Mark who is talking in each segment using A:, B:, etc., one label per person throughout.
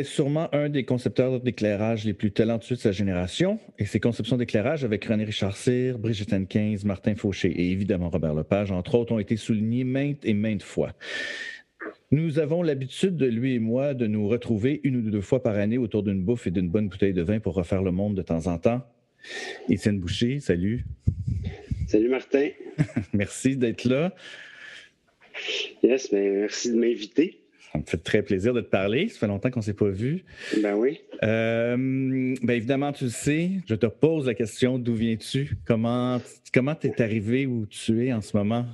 A: Est sûrement un des concepteurs d'éclairage les plus talentueux de sa génération, et ses conceptions d'éclairage avec René Richard Cyr, Brigitte Henkins, Martin Fauché et évidemment Robert Lepage, entre autres, ont été soulignés maintes et maintes fois. Nous avons l'habitude, de lui et moi, de nous retrouver une ou deux fois par année autour d'une bouffe et d'une bonne bouteille de vin pour refaire le monde de temps en temps. Étienne Boucher, salut.
B: Salut Martin.
A: merci d'être là.
B: Yes, mais ben, merci de m'inviter.
A: Ça me fait très plaisir de te parler. Ça fait longtemps qu'on ne s'est pas vu.
B: Ben oui.
A: Euh, ben évidemment, tu le sais, je te pose la question d'où viens-tu? Comment comment es arrivé où tu es en ce moment?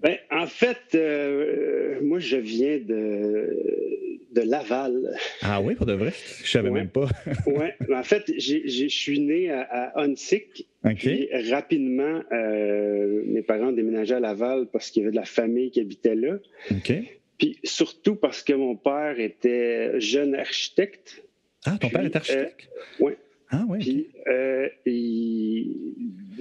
B: Ben, en fait, euh, moi, je viens de, de Laval.
A: Ah oui, pour de vrai? Je savais même pas.
B: oui. En fait, je suis né à, à. Puis, rapidement, euh, mes parents déménageaient à Laval parce qu'il y avait de la famille qui habitait là.
A: OK.
B: Puis surtout parce que mon père était jeune architecte.
A: Ah, ton père est architecte?
B: oui.
A: Ah oui.
B: Puis, euh,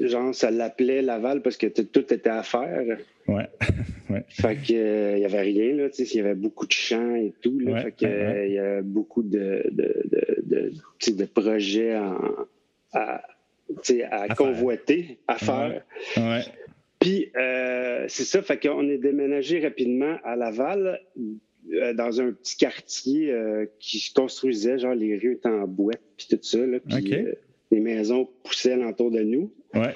B: genre, ça l'appelait Laval parce que tout était à faire.
A: Ouais. ouais.
B: Fait qu'il euh, n'y avait rien, là. Tu sais, il y avait beaucoup de champs et tout. Là, fait qu'il euh, y a beaucoup de, de, de, de projets à, à convoiter, à faire. Puis, c'est ça, fait qu'on est déménagé rapidement à Laval euh, dans un petit quartier euh, qui se construisait, genre les rues étaient en boîte, puis tout ça, là, puis euh, les maisons poussaient alentour de nous.
A: Ouais.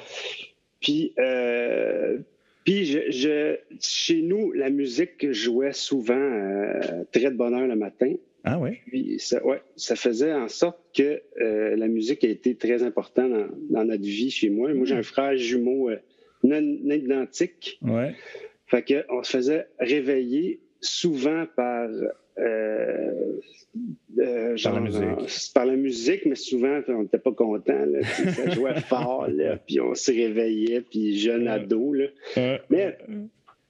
B: Puis, puis je, chez nous, la musique jouait souvent très de bonne heure le matin.
A: Ah oui?
B: Puis ça, ouais, ça faisait en sorte que la musique a été très importante dans, notre vie chez moi. Moi, j'ai un frère jumeau non, identique.
A: Ouais.
B: Fait qu'on se faisait réveiller souvent par, euh,
A: euh, genre, par, la musique.
B: par la musique, mais souvent, on n'était pas content. ça jouait fort, là, puis on se réveillait, puis jeune ado. Là. Mais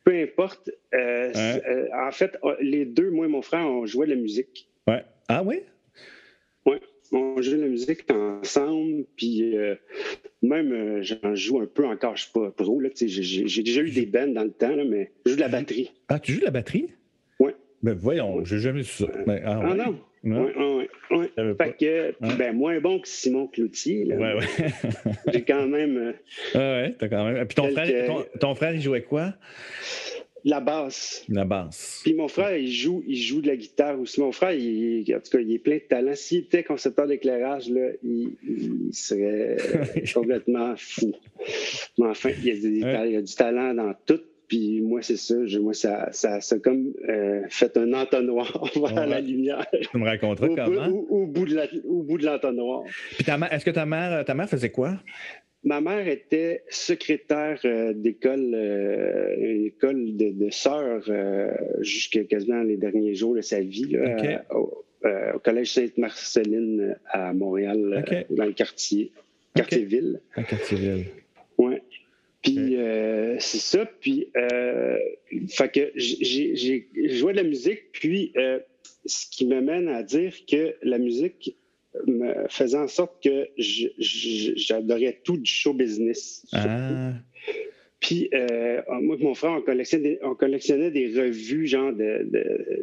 B: peu importe. Euh, en fait, les deux, moi et mon frère, on jouait de la musique.
A: Ouais. Ah oui?
B: Oui. On jouait de la musique ensemble, puis même j'en joue un peu encore, je ne suis pas pro. J'ai déjà eu des bands dans le temps, là, mais je joue de la batterie.
A: Ah, tu joues de la batterie? Ben voyons, j'ai jamais su ça. Ben,
B: ah, ah non? Oui, oui, oui. Fait que, ben, moins bon que Simon Cloutier. Là.
A: Ouais, ouais.
B: j'ai quand même. Euh,
A: ah ouais, t'as quand même. Puis ton, frère, ton, frère, il jouait quoi?
B: La basse.
A: La basse.
B: Puis mon frère, il joue, il joue de la guitare aussi. Mon frère, il, en tout cas, il est plein de talent. S'il était concepteur d'éclairage, là, il, il, serait complètement fou. Mais enfin, il y a, il a du talent dans tout. Puis moi, c'est ça. moi, ça, ça, ça comme euh, fait un entonnoir vers la lumière.
A: Tu me raconteras comment?
B: Au, bout de l'entonnoir.
A: Puis est-ce que ta mère, ta mère faisait quoi?
B: Ma mère était secrétaire euh, d'école, euh, une école de, de sœurs jusqu'à quasiment les derniers jours de sa vie, au, Collège Sainte-Marceline à Montréal, dans le quartier, quartier-ville.
A: Quartier-ville.
B: Oui. Puis euh, c'est ça. Puis, euh, fait que j'ai joué de la musique. Puis, euh, ce qui m'amène à dire que la musique me faisait en sorte que j'adorais tout du show business.
A: Ah.
B: Puis, moi et mon frère, on collectionnait, des, on collectionnait des revues genre de,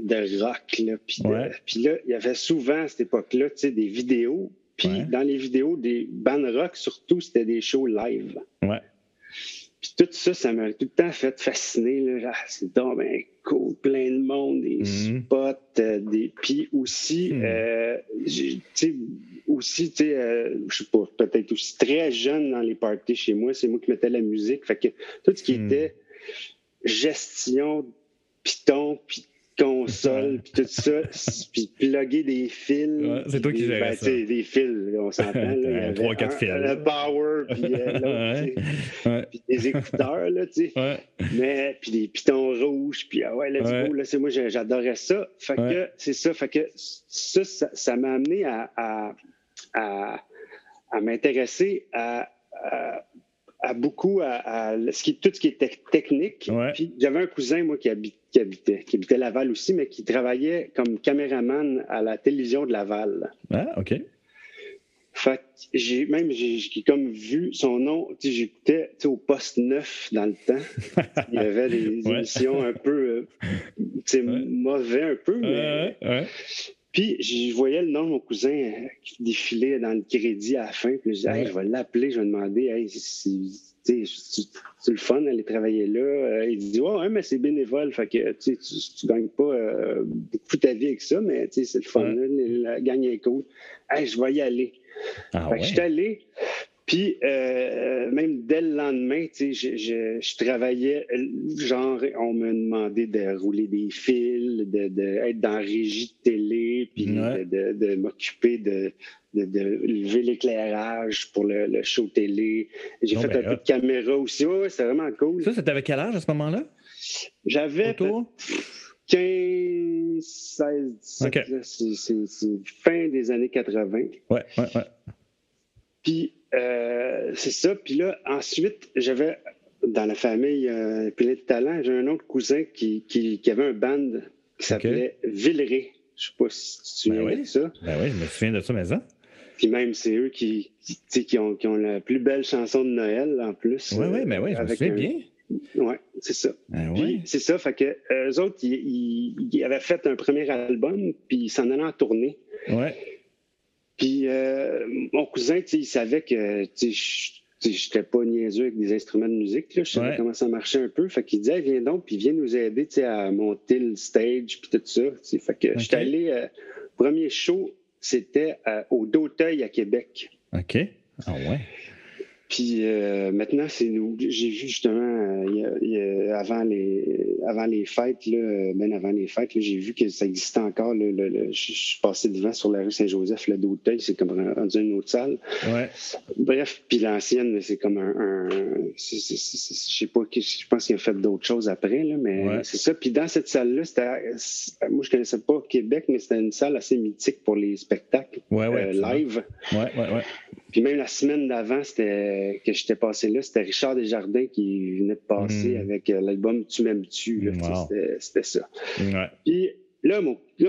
B: de, rock. Là. Puis, puis, là, il y avait souvent à cette époque-là des vidéos. Puis, dans les vidéos des bands rock, surtout, c'était des shows live.
A: Ouais.
B: Tout ça, ça m'a tout le temps fait fasciner. Là. Ah, c'est donc ben cool, plein de monde, des mhm. spots, euh, des. Puis aussi, mhm. euh, tu sais, aussi, tu sais, euh, je sais pas, peut-être aussi très jeune dans les parties chez moi, c'est moi qui mettais la musique. Fait que tout ce qui mhm. était gestion, piton, puis console, puis tout ça, puis plugger des fils.
A: c'est toi qui gérais ben, ça.
B: des fils, on s'entend.
A: Trois, quatre fils.
B: Le power, puis puis des écouteurs, là, tu sais. Mais, puis des pitons rouges, puis ah ouais, let's go, là, c'est moi, j'adorais ça. Fait que, c'est ça, fait que ça, ça m'a amené à, à, à, à m'intéresser à, à, beaucoup à, ce qui, tout ce qui était technique. Puis j'avais un cousin, moi, qui, qui, habitait, qui habitait Laval aussi, mais qui travaillait comme caméraman à la télévision de Laval.
A: Ah, OK.
B: Fait j'ai même j'ai comme vu son nom, j'écoutais au poste 9 dans le temps. Il y avait des émissions un peu euh, mauvais un peu, mais puis, je voyais le nom de mon cousin euh, qui défilait dans le crédit à la fin. Puis, je disais, je vais l'appeler, je vais demander, hey, c'est le fun d'aller travailler là. Euh, il dit, ouais, mais c'est bénévole. Fait que, tu ne gagnes pas euh, beaucoup ta vie avec ça, mais c'est le fun. la gang est cool. Hey, je vais y aller. Ah, fait que je suis allé. Puis, euh, même dès le lendemain, tu sais, je, je, travaillais, genre, on me demandait de rouler des fils, de, de être dans la régie de télé, puis de, de, m'occuper de, de, lever l'éclairage pour le, show télé. J'ai fait ben, un peu de caméra aussi. Ouais, c'est vraiment cool.
A: Ça, c'était avec quel âge à ce moment-là?
B: J'avais 15, 16, 17. C'est fin des années 80.
A: Ouais, ouais, ouais.
B: Puis, euh, c'est ça. Puis là, ensuite, j'avais dans la famille plein de talent. J'ai un autre cousin qui, qui, avait un band qui s'appelait Villeray. Je sais pas si tu
A: ben oui.
B: ça.
A: Ben oui, je me souviens de ça, mais ça.
B: Puis même, c'est eux qui, qui, ont, qui, ont, la plus belle chanson de Noël, en plus.
A: Oui, oui, mais oui, je me souviens bien.
B: Oui, c'est ça.
A: Ben
B: puis c'est ça, fait que eux autres, ils, ils, avaient fait un premier album, puis ils s'en allaient en tournée.
A: Ouais.
B: Puis euh, mon cousin, il savait que je n'étais pas niaiseux avec des instruments de musique. Là. Je savais comment ça marchait un peu. Fait qu'il disait, viens donc, puis viens nous aider à monter le stage, puis tout ça. Fait que j'étais allé, euh, premier show, c'était euh, au Doteuil à Québec.
A: OK. Ah ouais.
B: Puis euh, maintenant, c'est nous. J'ai vu justement euh, avant les avant les fêtes, là, ben avant les fêtes, j'ai vu que ça existait encore. je suis passé devant sur la rue Saint-Joseph, le d'Auteuil, c'est comme rendu une autre salle.
A: Ouais.
B: Bref, puis l'ancienne, c'est comme un. je sais pas, je pense qu'il a fait d'autres choses après, là, mais c'est ça. Puis dans cette salle-là, c'était. Moi, je connaissais pas Québec, mais c'était une salle assez mythique pour les spectacles
A: euh,
B: live.
A: Ouais, ouais, ouais.
B: Puis même la semaine d'avant, c'était que j'étais passé là, c'était Richard Desjardins qui venait de passer mm. avec euh, l'album Tu m'aimes-tu. C'était ça. Puis là,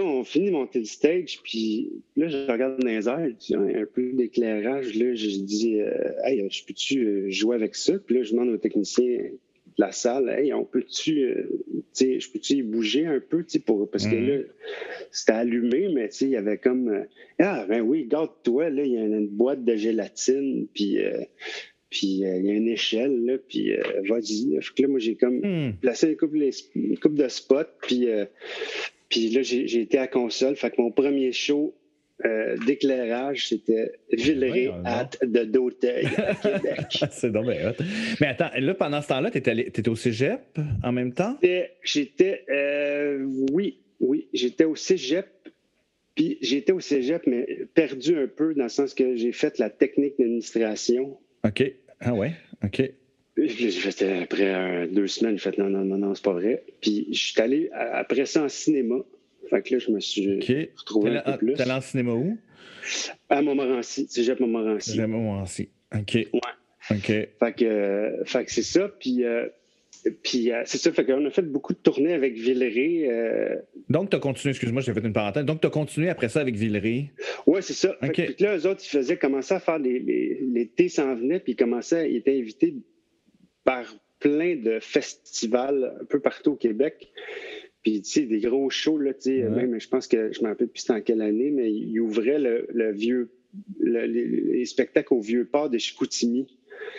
B: on finit monter le stage, puis là, je regarde dans les airs, un peu d'éclairage. Là, je dis, euh, hey, je peux-tu euh, jouer avec ça? Puis là, je demande au technicien la salle, hey, on peut-tu, euh, je peux-tu bouger un peu, pour, parce que mhm. là, c'était allumé, mais il y avait comme, euh, ah, ben oui, garde-toi, là, il y a une, boîte de gélatine, puis, euh, puis il y a une échelle, là, puis vas-y. Là, moi, j'ai comme hmm. placé une couple, une couple, de spots, puis, puis là, j'ai été à console, fait que mon premier show, euh, d'éclairage, c'était Villeray at de d'Auteuil à Québec.
A: c'est dommage. Mais attends, là, pendant ce temps-là, tu étais, au cégep en même temps?
B: J'étais, euh, oui, oui, j'étais au cégep. Puis j'étais au cégep, mais perdu un peu dans le sens que j'ai fait la technique d'administration.
A: OK. Ah ouais, OK.
B: J'ai fait après deux semaines, j'ai fait non, non, non, non, c'est pas vrai. Puis je suis allé après ça en cinéma. Fait que là, je me suis retrouvé un peu plus.
A: T'es allé en cinéma où?
B: À Montmorency, Cégep Montmorency.
A: Cégep Montmorency, OK.
B: Ouais.
A: OK.
B: Fait que, fait que c'est ça, puis... Euh, puis euh, c'est ça, fait qu'on a fait beaucoup de tournées avec Villeray. Euh...
A: Donc, tu as continué, excuse-moi, j'ai fait une parenthèse. Donc, tu as continué après ça avec Villeray?
B: Oui, c'est ça. Fait que, puis là, eux autres, ils faisaient, commencer à faire les. L'été s'en venait, puis ils commençaient, ils étaient invités par plein de festivals un peu partout au Québec. Puis, tu sais, des gros shows, là, tu sais, même, je pense que, je me rappelle plus c'était en quelle année, mais ils ouvraient le, vieux, les, spectacles au vieux port de Chicoutimi.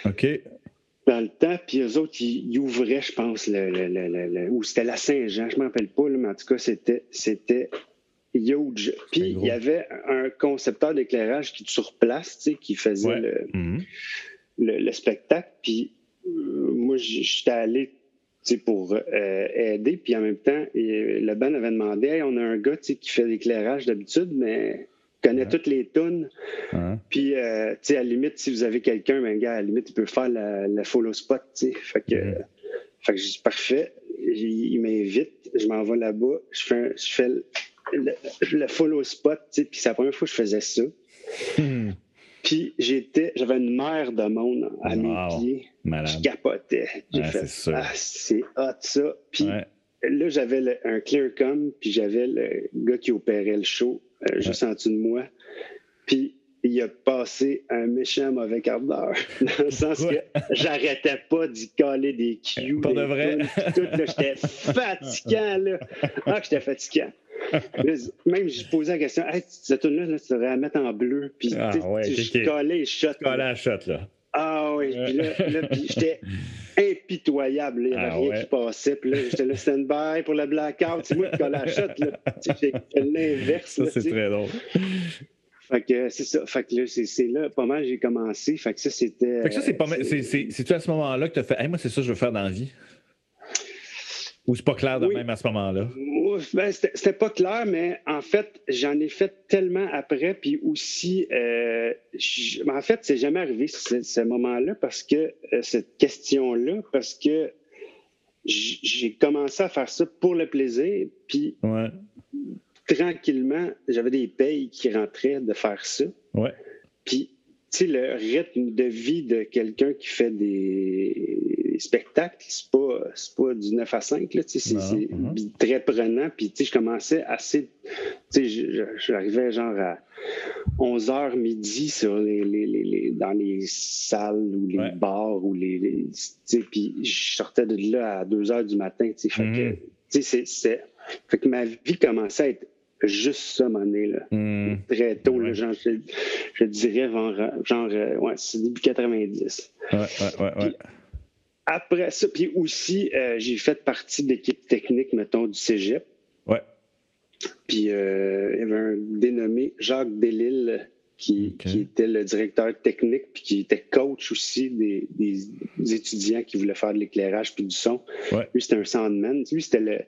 A: OK.
B: Dans le temps, puis eux autres, ils, ouvraient, je pense, le, ou c'était la Saint-Jean, je ne me rappelle pas, mais en tout cas, c'était, c'était huge. Puis, il y avait un concepteur d'éclairage qui, sur place, tu sais, qui faisait mhm. le, spectacle. Puis, euh, moi, j'étais allé pour euh, aider. Puis en même temps, le band avait demandé on a un gars qui fait l'éclairage d'habitude, mais connaît toutes les tunes. Puis, euh, tu sais, à la limite, si vous avez quelqu'un, ben, gars, à la limite, il peut faire le follow spot, tu sais. Fait que, fait que je dis parfait. Il, m'invite, je m'en vais là-bas, je fais, je fais le, follow spot, tu sais. Puis c'est la première fois que je faisais ça. Hmm. Puis j'étais, j'avais une mer de monde à mes pieds. Je capotais. J'ai fait, ah, c'est hot ça. Puis là, j'avais un clear com, puis j'avais le gars qui opérait le show euh, juste en dessous de moi. Puis il a passé un méchant mauvais quart d'heure. Dans le sens que j'arrêtais pas d'y coller des cues.
A: Pour de vrai?
B: tout, j'étais fatigant, là. Ah, j'étais fatigant. Même, je posais la question, hey, cette tune-là, là, tu devrais la mettre en bleu. Puis, ah, ouais, je collais les shots.
A: Collais la shot, là.
B: Ah oui, puis là, là j'étais impitoyable. Il n'y avait ah, rien qui passait. Puis là, j'étais là stand-by pour le blackout. C'est moi qui collais la shot. Là. J'ai fait l'inverse.
A: Ça, c'est très drôle.
B: Fait que c'est ça. Fait que là, c'est là, pas mal, j'ai commencé. Fait que ça, c'était.
A: Fait que ça, c'est pas mal. C'est-tu à ce moment-là que tu as fait, hey, moi, c'est ça que je veux faire dans la vie? Ou c'est pas clair de même à ce moment-là?
B: Ben, c'était pas clair, mais en fait, j'en ai fait tellement après. Puis aussi, euh, en fait, c'est jamais arrivé ce, moment-là parce que euh, cette question-là, parce que j'ai commencé à faire ça pour le plaisir. Puis tranquillement, j'avais des payes qui rentraient de faire ça.
A: Ouais.
B: Puis, sais, le rythme de vie de quelqu'un qui fait des spectacles, c'est pas, pas du 9 à 5, c'est mhm. très prenant. Puis, je commençais assez. J'arrivais genre à 11 h midi sur les, dans les salles ou les bars ou les. puis, je sortais de là à 2 h du matin. Fait, que, mhm. fait que ma vie commençait à être juste ça, mon là. Très tôt, genre, je, dirais, genre, euh, ouais, c'est début 90.
A: Ouais, ouais, ouais
B: après ça, puis aussi, euh, j'ai fait partie de l'équipe technique, mettons, du cégep.
A: Ouais.
B: Puis euh, il y avait un dénommé Jacques Delille qui, qui, était le directeur technique, puis qui était coach aussi des, des, étudiants qui voulaient faire de l'éclairage puis du son.
A: Ouais.
B: Lui, c'était un soundman. Lui, c'était le,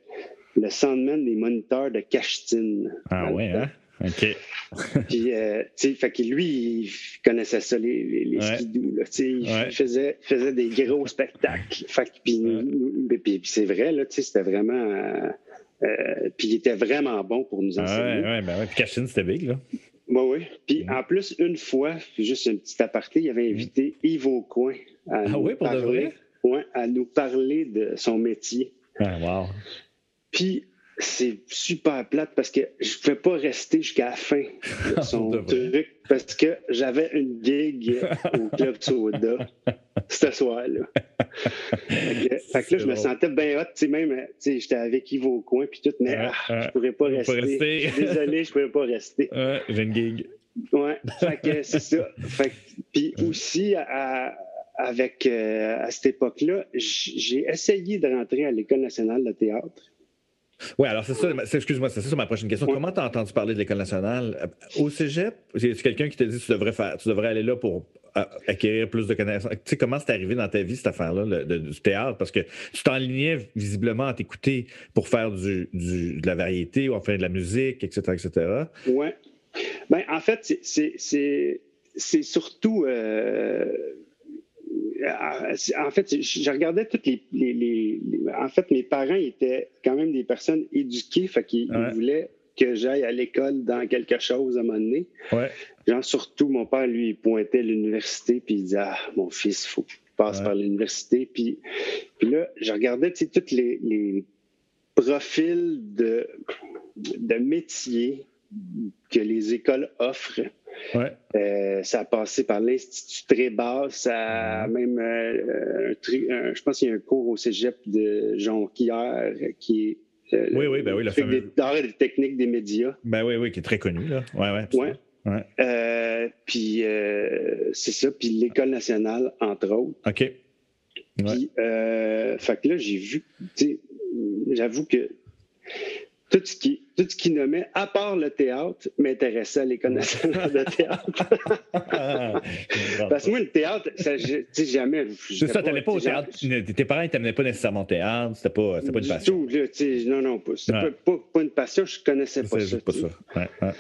B: le soundman des moniteurs de Cachetine.
A: Ah ouais, hein? OK.
B: puis, euh, tu sais, fait que lui, il connaissait ça, les, les, là, tu sais, il faisait, faisait des gros spectacles. Fait que, puis, puis, c'est vrai, là, tu sais, c'était vraiment... Euh, euh, puis il était vraiment bon pour nous enseigner.
A: Ouais, ouais, ben ouais. Puis Cachine, c'était big, là.
B: Oui, oui. Puis en plus, une fois, juste un petit aparté, il avait invité Yves Aucoin
A: à, ah, oui, pour de vrai?
B: Ouais, à nous parler de son métier.
A: Ah, wow.
B: Puis c'est super plate parce que je ne pouvais pas rester jusqu'à la fin de son truc parce que j'avais une gig au Club Soda ce soir-là. Fait que, là, je me sentais bien hot, tu sais, même, j'étais avec Yves au coin puis tout, mais ah, je ne pourrais pas rester. Désolé, je ne pourrais pas rester.
A: j'ai une gig.
B: Ouais, fait que c'est ça. Fait puis aussi, avec, euh, à cette époque-là, j'ai essayé de rentrer à l'École nationale de théâtre.
A: Oui, alors c'est ça, excuse-moi, c'est ça ma prochaine question. Comment tu as entendu parler de l'École nationale? Euh, au cégep, c'est quelqu'un qui t'a dit que tu devrais, faire, tu devrais aller là pour euh, acquérir plus de connaissances? Tu sais, comment c'est arrivé dans ta vie, cette affaire-là, du théâtre? Parce que tu t'enlignais visiblement à t'écouter pour faire du, de la variété ou enfin de la musique, etc., etc.
B: Oui. Ben, en fait, c'est surtout... Euh, en fait, je regardais toutes les, En fait, mes parents étaient quand même des personnes éduquées, fait qu'ils voulaient que j'aille à l'école dans quelque chose à un moment donné. Genre, surtout, mon père, lui, il pointait l'université, puis il disait Ah, mon fils, il faut qu'il passe par l'université. Puis, puis là, je regardais tous les, les profils de, de métiers que les écoles offrent. Euh, ça a passé par l'Institut Trébat, ça a même, euh, je pense qu'il y a un cours au cégep de Jonquière qui est
A: euh, oui, oui, ben oui, le fameux...
B: des, techniques des médias.
A: Ben oui, oui, qui est très connu, là.
B: Ouais, ouais, ouais. puis c'est ça, puis l'École nationale, entre autres.
A: OK.
B: Puis, fait que là, j'ai vu, j'avoue que tout ce qui, tout ce qui nommait, à part le théâtre, m'intéressait à l'École nationale de théâtre. Parce que moi, le théâtre, ça, je, jamais.
A: C'est ça, tu pas au théâtre. Tes parents ne t'amenaient pas nécessairement au théâtre, c'était pas, pas une passion.
B: Tout, là, non, non, c'était pas, pas, une passion, je connaissais pas ça.
A: pas ça. Ouais, ouais,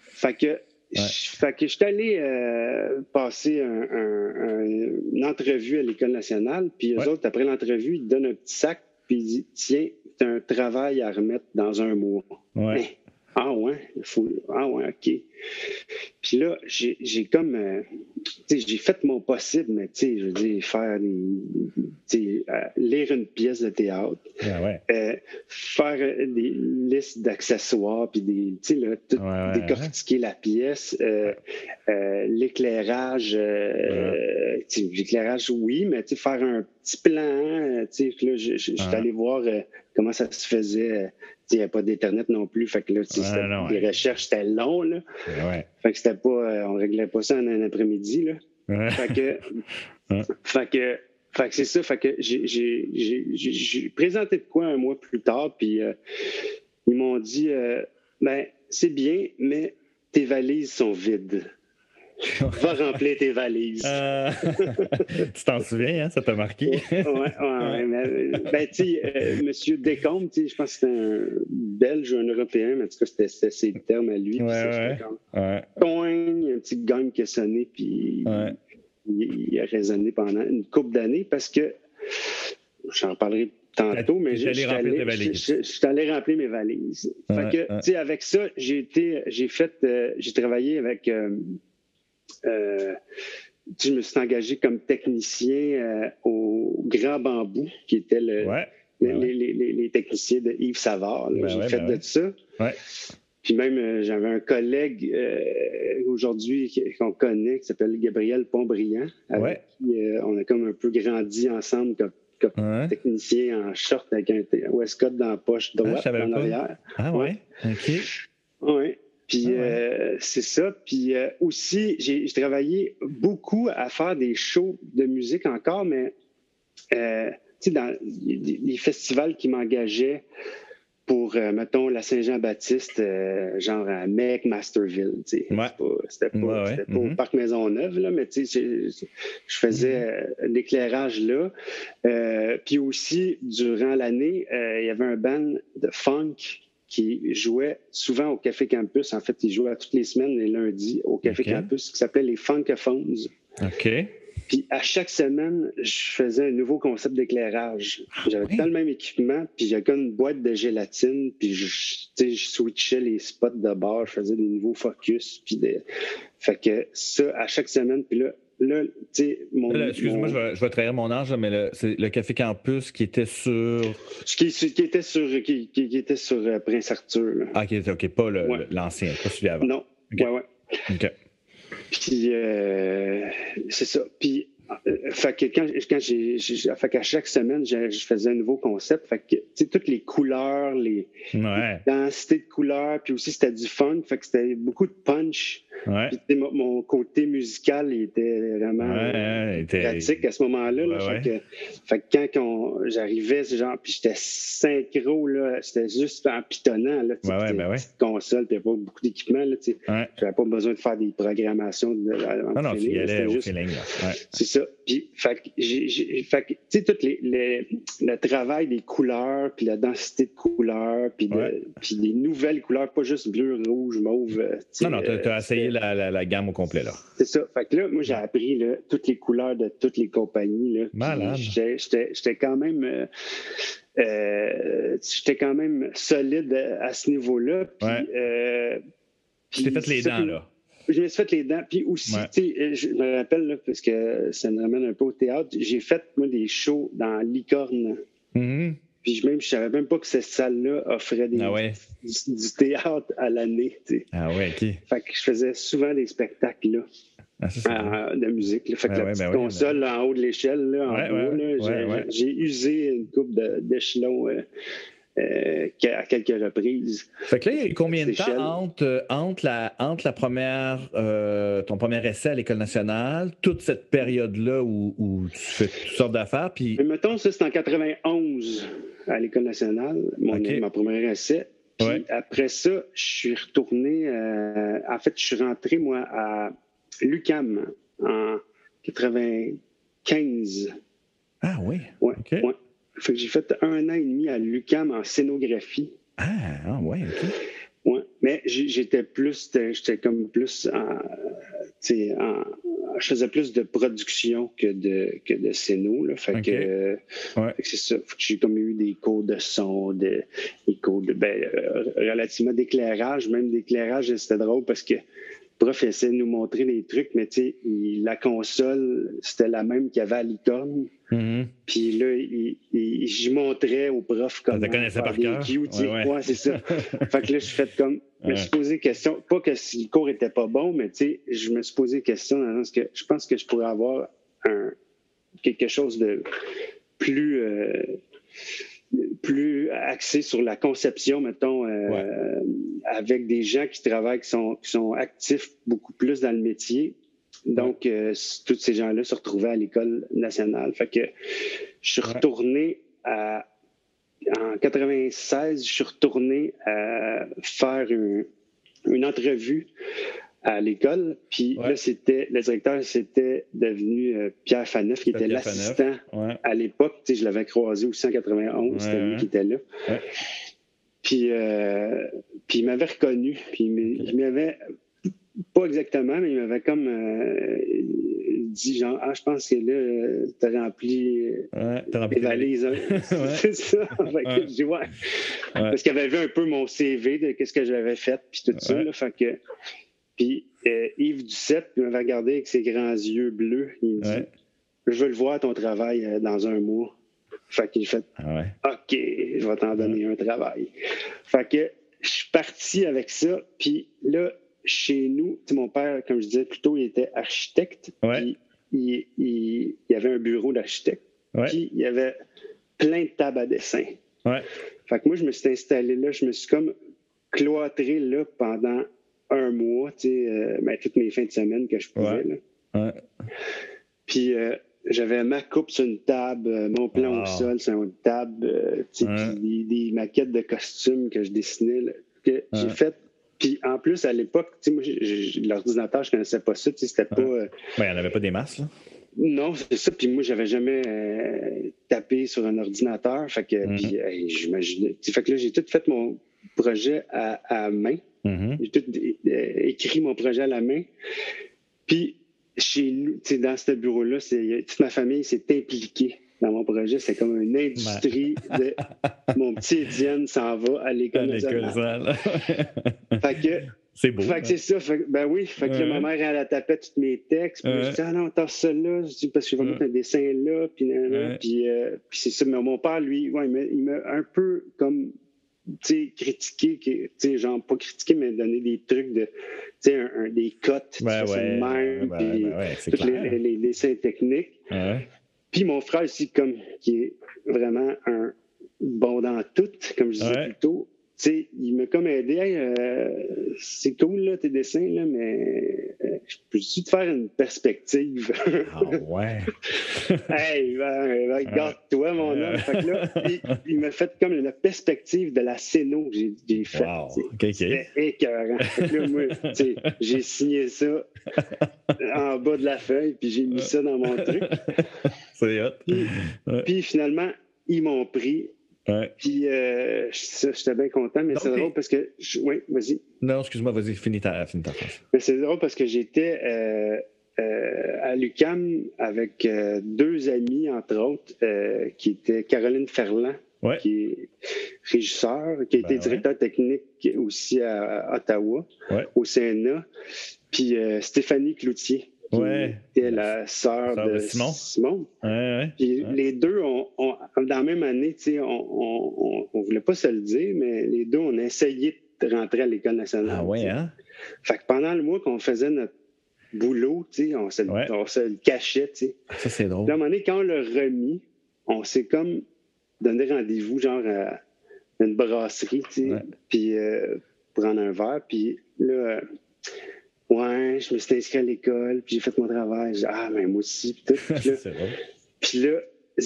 B: fait que fait que je suis allé euh, passer une entrevue à l'École nationale, puis eux autres, après l'entrevue, ils te donnent un petit sac, puis Tiens, tu as un travail à remettre dans un mois.
A: Ouais.
B: Ah ouais, faut... ah ouais, OK. Puis là, j'ai comme, euh, j'ai fait mon possible, mais tu sais, je veux dire, faire des, euh, lire une pièce de théâtre,
A: ah
B: euh, faire des listes d'accessoires, puis des, tu sais, tout, décortiquer la pièce, l'éclairage, l'éclairage, oui, mais tu sais, faire un petit plan, tu sais, là, je suis allé voir comment ça se faisait il n'y avait pas d'Internet non plus. Fait que là, les recherches, c'était long. Là. Fait que c'était pas. Euh, on réglait pas ça en un après-midi. Là. Fait que. fait que. Fait que c'est ça. Fait que j'ai présenté de quoi un mois plus tard, puis euh, ils m'ont dit euh, ben, c'est bien, mais tes valises sont vides. Va remplir tes valises.
A: Euh, tu t'en souviens, hein? ça t'a marqué?
B: oui, ouais, ouais, ben, tu sais, euh, M. Descombes, je pense que c'était un Belge ou un Européen, mais en tout cas, c'était ses termes à lui.
A: Ouais, ouais.
B: a un petit gang qui a sonné, puis il, a résonné pendant une couple d'années parce que, j'en parlerai tantôt, mais je suis allé, remplir mes valises. Fait que, tu sais, avec ça, j'ai été, j'ai fait, euh, j'ai travaillé avec euh, je me suis engagé comme technicien euh, au Grand Bambou, qui était le, les, techniciens de Yves Savard. Ben J'ai fait ben de ça. Puis même, euh, j'avais un collègue aujourd'hui qu'on connaît qui s'appelle Gabriel Pontbriand, avec qui on a comme un peu grandi ensemble comme, technicien en short avec un Westcott dans la poche ah, droite en arrière.
A: Ah ouais? OK.
B: Oui. Puis ah euh, c'est ça. Puis euh, aussi, j'ai travaillé beaucoup à faire des shows de musique encore, mais euh, tu sais, dans les, festivals qui m'engageaient pour, mettons, la Saint-Jean-Baptiste, genre à Mec, Masterville. C'était pas, pas, au mm-hmm. Parc Maisonneuve, là, mais tu sais, je faisais mm-hmm. l'éclairage là. puis aussi, durant l'année, il y avait un band de funk qui jouait souvent au Café Campus. En fait, il jouait toutes les semaines, les lundis, au Café Campus, qui s'appelait les Funkophones.
A: OK.
B: Puis à chaque semaine, je faisais un nouveau concept d'éclairage. Ah J'avais pas le même équipement, puis j'avais comme une boîte de gélatine, puis je, je switchais les spots de bord, je faisais des nouveaux focus, puis des... Fait que ça, à chaque semaine, puis là, là, tu sais, mon.
A: Excuse-moi, je, vais, trahir mon âge, mais c'est le Café Campus qui était sur.
B: Qui, qui était sur, qui, qui était sur euh, Prince Arthur.
A: Ah, qui était, OK, pas l'ancien, pas celui avant.
B: Non. Ouais, ouais.
A: OK.
B: Puis, euh, c'est ça. Puis, fait que quand, quand j'ai, fait qu'à chaque semaine, je, faisais un nouveau concept. Fait que, toutes les couleurs, les, densités de couleurs, puis aussi c'était du fun. Fait que c'était beaucoup de punch. Puis, mon, côté musical, il était vraiment pratique à ce moment-là. fait, que, quand j'arrivais, genre, puis j'étais synchro, là, c'était juste en pitonnant. Là,
A: ouais, ben ouais,
B: console, puis pas beaucoup d'équipement. J'avais pas besoin de faire des programmations. De,
A: non, non, tu y allais au feeling.
B: Ça. Puis, fait que, tu sais, tout les, le travail des couleurs, puis la densité de couleurs, puis, puis des nouvelles couleurs, pas juste bleu, rouge, mauve.
A: Euh, non, non, tu as, euh, essayé la, la, gamme au complet, là.
B: C'est ça. Fait que là, moi, j'ai appris là, toutes les couleurs de toutes les compagnies. Là,
A: Malade.
B: J'étais quand même. Euh, euh, j'étais quand même solide à ce niveau-là. Puis,
A: euh, t'es fait les dents, là.
B: Je me suis fait les dents. Puis aussi, tu sais, je me rappelle, là, parce que ça me ramène un peu au théâtre, j'ai fait, moi, des shows dans Licorne.
A: Mm-hmm.
B: Puis même, je savais même pas que cette salle-là offrait des,
A: ah
B: du, théâtre à l'année.
A: Ah ouais, OK.
B: Fait que je faisais souvent des spectacles là. Ah, euh, de musique. Fait que la petite ben console en haut de l'échelle, là, en haut, j'ai usé une coupe d'échelons euh, euh, à quelques reprises.
A: Fait que là, il y a combien de temps entre, entre, la, entre la première, ton premier essai à l'École nationale, toute cette période-là où, où, tu fais toutes sortes d'affaires? Puis...
B: Mais mettons, ça, c'est en 91 à l'École nationale, mon, ma première essai. Puis après ça, je suis retourné. Euh, en fait, je suis rentré, moi, à l'UCAM en 95.
A: Ah oui?
B: Ouais. Fait que j'ai fait un an et demi à l'UCAM en scénographie.
A: Ah, ah ouais, OK.
B: Ouais. Mais j'étais plus, j'étais comme plus en, en, je faisais plus de production que de, que de scéno. Là. Fait, que, c'est ça. J'ai comme eu des cours de son, des cours de, ben, euh, relativement d'éclairage, même d'éclairage. C'était drôle parce que prof essaie de nous montrer des trucs, mais tu sais, la console, c'était la même qu'il y avait à Mm-hmm. Puis là, j'y montrais au prof comme.
A: Ça connaissait par cœur?
B: Ouais, ouais. c'est ça. fait que là, je suis comme. Je me suis posé question, pas que si le cours était pas bon, mais tu sais, je me suis posé question dans le sens que je pense que je pourrais avoir un, quelque chose de plus. Euh, plus axé sur la conception, mettons, euh, avec des gens qui travaillent, qui sont, qui sont actifs beaucoup plus dans le métier. Donc, euh, tous ces gens-là se retrouvaient à l'école nationale. Fait que je suis retourné à, en 96, je suis retourné à faire une entrevue à l'école. Puis là, c'était le directeur, c'était devenu euh, Pierre Faneuf, qui était l'assistant à l'époque. Tu sais, je l'avais croisé aussi en 91, c'était lui qui était là. Puis, euh, puis il m'avait reconnu. Puis il m'avait, pas exactement, mais il m'avait comme euh, dit genre, ah, je pense que là, t'as rempli,
A: as rempli
B: les valises. Hein. C'est ça. Fait que, ouais. Parce qu'il avait vu un peu mon CV de qu'est-ce que j'avais fait, puis tout ça. Là, fait que, puis euh, Yves Duceppe il m'avait regardé avec ses grands yeux bleus. Il me dit Je veux le voir ton travail euh, dans un mois. Fait qu'il fait ah OK, je vais t'en donner un travail. Fait que je suis parti avec ça. Puis là, chez nous, mon père, comme je disais plus tôt, il était architecte. Il, il, y avait un bureau d'architecte. Puis il y avait plein de tables à dessin. Fait que moi, je me suis installé là, je me suis comme cloîtré là pendant un mois, tu sais, euh, ben, toutes mes fins de semaine que je pouvais. Là. Puis euh, j'avais ma coupe sur une table, euh, mon plan au sol sur une table, tu sais, puis des, maquettes de costumes que je dessinais, que j'ai fait. Puis en plus, à l'époque, moi, l'ordinateur, je connaissais pas ça, c'était pas...
A: Ben, il n'y en avait pas des masses, là.
B: Non, c'est ça. Puis moi, j'avais jamais tapé sur un ordinateur. Fait que, mm-hmm. puis, j'imaginais. Fait que là, j'ai tout fait mon projet à, à main. Mm-hmm. J'ai tout euh, écrit mon projet à la main. Puis, chez nous, dans ce bureau-là, toute ma famille s'est impliquée dans mon projet. C'est comme une industrie de mon petit Étienne s'en va à l'école nationale. fait que
A: c'est beau.
B: Fait que c'est ça. ben oui. Fait que ma mère, elle a tapé tous mes textes. Puis je dis, ah non, t'as ça là. Je dis, parce que je vais mettre un dessin là. Puis, puis, euh, puis c'est ça. Mais mon père, lui, ouais, il m'a un peu comme critiquer, genre pas critiquer, mais donner des trucs de, un, un, des cotes,
A: ouais, ouais, même,
B: puis les, les, dessins techniques. Puis mon frère aussi, comme, qui est vraiment un bon dans tout, comme je disais plus tôt, sais, il m'a comme aidé. Euh, c'est cool, là, tes dessins, là, mais euh, je peux-tu te faire une perspective?
A: ah ouais?
B: hey, ben, ben regarde-toi, mon homme. Fait que là, il, m'a fait comme une perspective de la scéno que j'ai faite.
A: Wow. Okay,
B: C'était écœurant. là, moi, j'ai signé ça en bas de la feuille, puis j'ai mis ça dans mon truc.
A: C'est hot.
B: Puis, puis finalement, ils m'ont pris puis, euh, j'étais bien content, mais c'est drôle parce que. Oui, vas-y.
A: Non, excuse-moi, vas-y, finis ta, finis ta phrase.
B: Mais c'est drôle parce que j'étais euh, euh, à l'UCAM avec deux amis, entre autres, qui étaient Caroline Ferland, qui est régisseur, qui a été ben directeur technique aussi à, Ottawa, au CNA, puis Stéphanie Cloutier
A: ouais.
B: était la sœur de, Simon. Puis les deux, ont, dans la même année, on, on, voulait pas se le dire, mais les deux, on a essayé de rentrer à l'École nationale.
A: Ah ouais, hein?
B: Fait que pendant le mois qu'on faisait notre boulot, on se, on se le cachait.
A: Ça, c'est drôle.
B: à un moment donné, quand on l'a remis, on s'est comme donné rendez-vous, genre à une brasserie, puis euh, prendre un verre. Puis là, Ouais, je me suis inscrit à l'école, puis j'ai fait mon travail. Dit, ah, mais moi aussi, puis tout. Puis là, puis là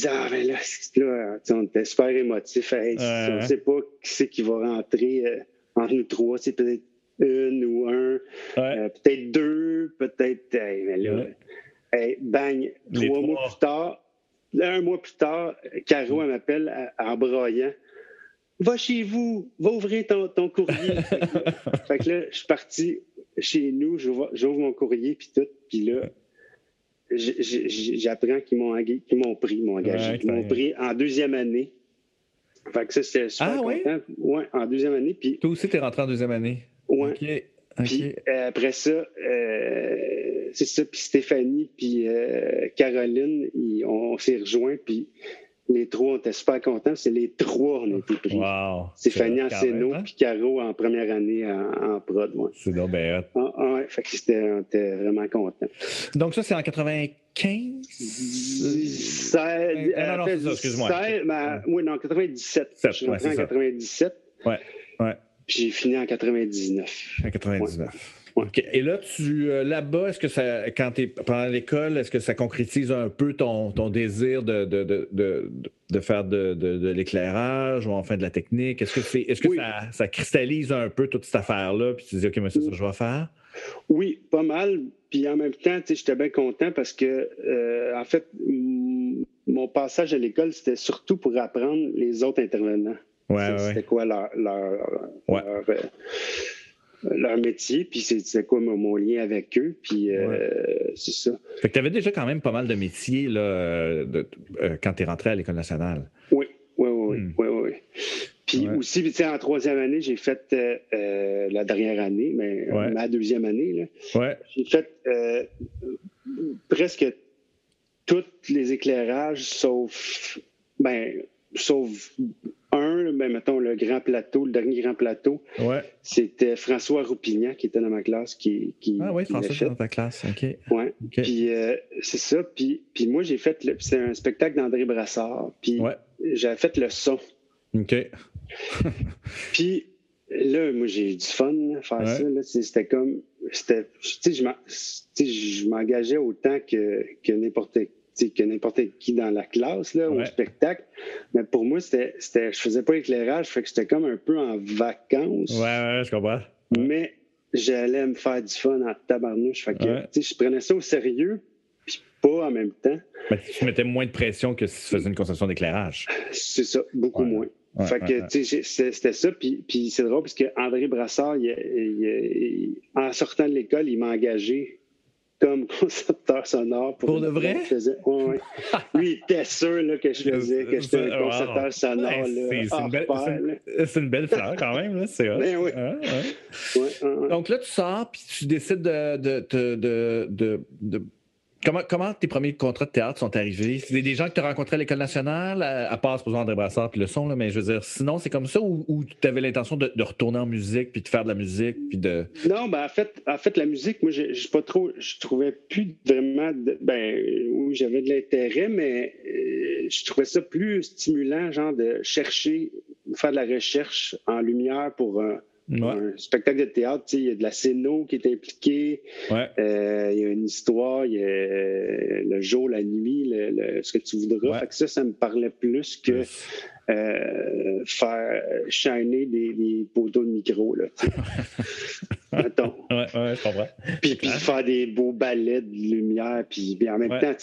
B: ah, ben là, là on était super émotifs. On ne sait pas qui c'est qui va rentrer euh, entre nous trois. C'est peut-être une ou un, euh, peut-être deux, peut-être. mais là, bang, trois mois plus tard, un mois plus tard, Caro, elle m'appelle en broyant. Va chez vous, va ouvrir ton, ton courrier. fait que là, je suis parti chez nous, j'ouvre mon courrier, puis tout, puis là, j'apprends qu'ils m'ont pris, m'ont engagé. ils m'ont pris en deuxième année. Fait que ça, c'était super ah, content. Oui, en deuxième année. Puis,
A: Toi aussi, tu es rentré en deuxième année?
B: Oui. Puis euh, après ça, euh, c'est ça, puis Stéphanie, puis euh, Caroline, on, s'est rejoints, puis les trois, on était super contents. C'est les trois, on a été pris. Wow. Stéphanie en hein? puis Caro en première année en, prod. Ouais.
A: C'est donc bien
B: ah, ah, ouais, fait que c'était, on était vraiment contents.
A: Donc ça, c'est en 95?
B: 16, non, non, c'est ça, excuse-moi. Ben, oui, non, 97. je suis rentré en 97.
A: Ouais, ouais.
B: J'ai fini en 99.
A: En 99. Et là, tu euh, là-bas, est-ce que ça, quand tu es pendant l'école, est-ce que ça concrétise un peu ton, ton désir de, de, de, de faire de, l'éclairage ou enfin de la technique? Est-ce que, ça, ça, cristallise un peu toute cette affaire-là? Puis tu te dis, OK, mais c'est ça que je vais faire?
B: Oui, pas mal. Puis en même temps, j'étais bien content parce que, euh, en fait, mon passage à l'école, c'était surtout pour apprendre les autres intervenants.
A: Ouais,
B: c'était quoi leur, leur, leur euh, leur métier, puis c'est quoi mon, lien avec eux, puis euh, c'est ça.
A: Fait que tu avais déjà quand même pas mal de métiers là, de, euh, quand tu es rentré à l'École nationale.
B: Oui, oui, oui, hmm. oui, oui, Puis aussi, en troisième année, j'ai fait euh, la dernière année, mais ma deuxième année, j'ai fait presque tous les éclairages, sauf, ben, sauf un, ben, mettons, le grand plateau, le dernier grand plateau, c'était François Roupignan qui était dans ma classe. Qui, qui
A: ah oui, François était dans ta classe, OK.
B: Oui, puis euh, c'est ça. Puis, puis moi, j'ai fait, c'est un spectacle d'André Brassard, puis j'avais fait le son.
A: OK.
B: puis là, moi, j'ai eu du fun à faire ça. C'était comme, c'était, tu sais, je m'engageais autant que, que n'importe qui que n'importe qui dans la classe là, au spectacle. Mais pour moi, c'était, c'était, je faisais pas éclairage, fait que j'étais comme un peu en vacances.
A: Ouais, ouais, je comprends.
B: Mais j'allais me faire du fun en tabarnouche. Fait que, je prenais ça au sérieux, puis pas en même temps.
A: Mais tu mettais moins de pression que si tu faisais une conception d'éclairage.
B: C'est ça, beaucoup moins. fait que, c'était ça. Puis, puis c'est drôle parce que André Brassard, en sortant de l'école, il m'a engagé comme concepteur sonore.
A: Pour, pour de vrai?
B: Ouais, Lui, il était sûr là, que je faisais, que j'étais un concepteur sonore.
A: C'est une, belle fleur quand même. Là. C'est
B: ben oui.
A: Donc là, tu sors puis tu décides de, de, de, de Comment, comment, tes premiers contrats de théâtre sont arrivés? C'est des gens que tu as rencontrés à l'École nationale, à, part, supposons, André Brassard puis le son, là, mais je veux dire, sinon, c'est comme ça ou, tu avais l'intention de, retourner en musique puis de faire de la musique? Puis de...
B: Non, ben, en, fait, en fait, la musique, moi, je, pas trop, je trouvais plus vraiment, de, ben, oui, j'avais de l'intérêt, mais euh, je trouvais ça plus stimulant, genre, de chercher, faire de la recherche en lumière pour. Un un spectacle de théâtre, il y a de la scéno qui est impliquée, euh, il y a une histoire, il y a euh, le jour, la nuit, ce que tu voudras. ça, ça me parlait plus que euh, faire shiner des, des, poteaux de micro. Là,
A: Mettons. Ouais, je comprends.
B: Puis, puis faire des beaux ballets de lumière. Puis, en même temps,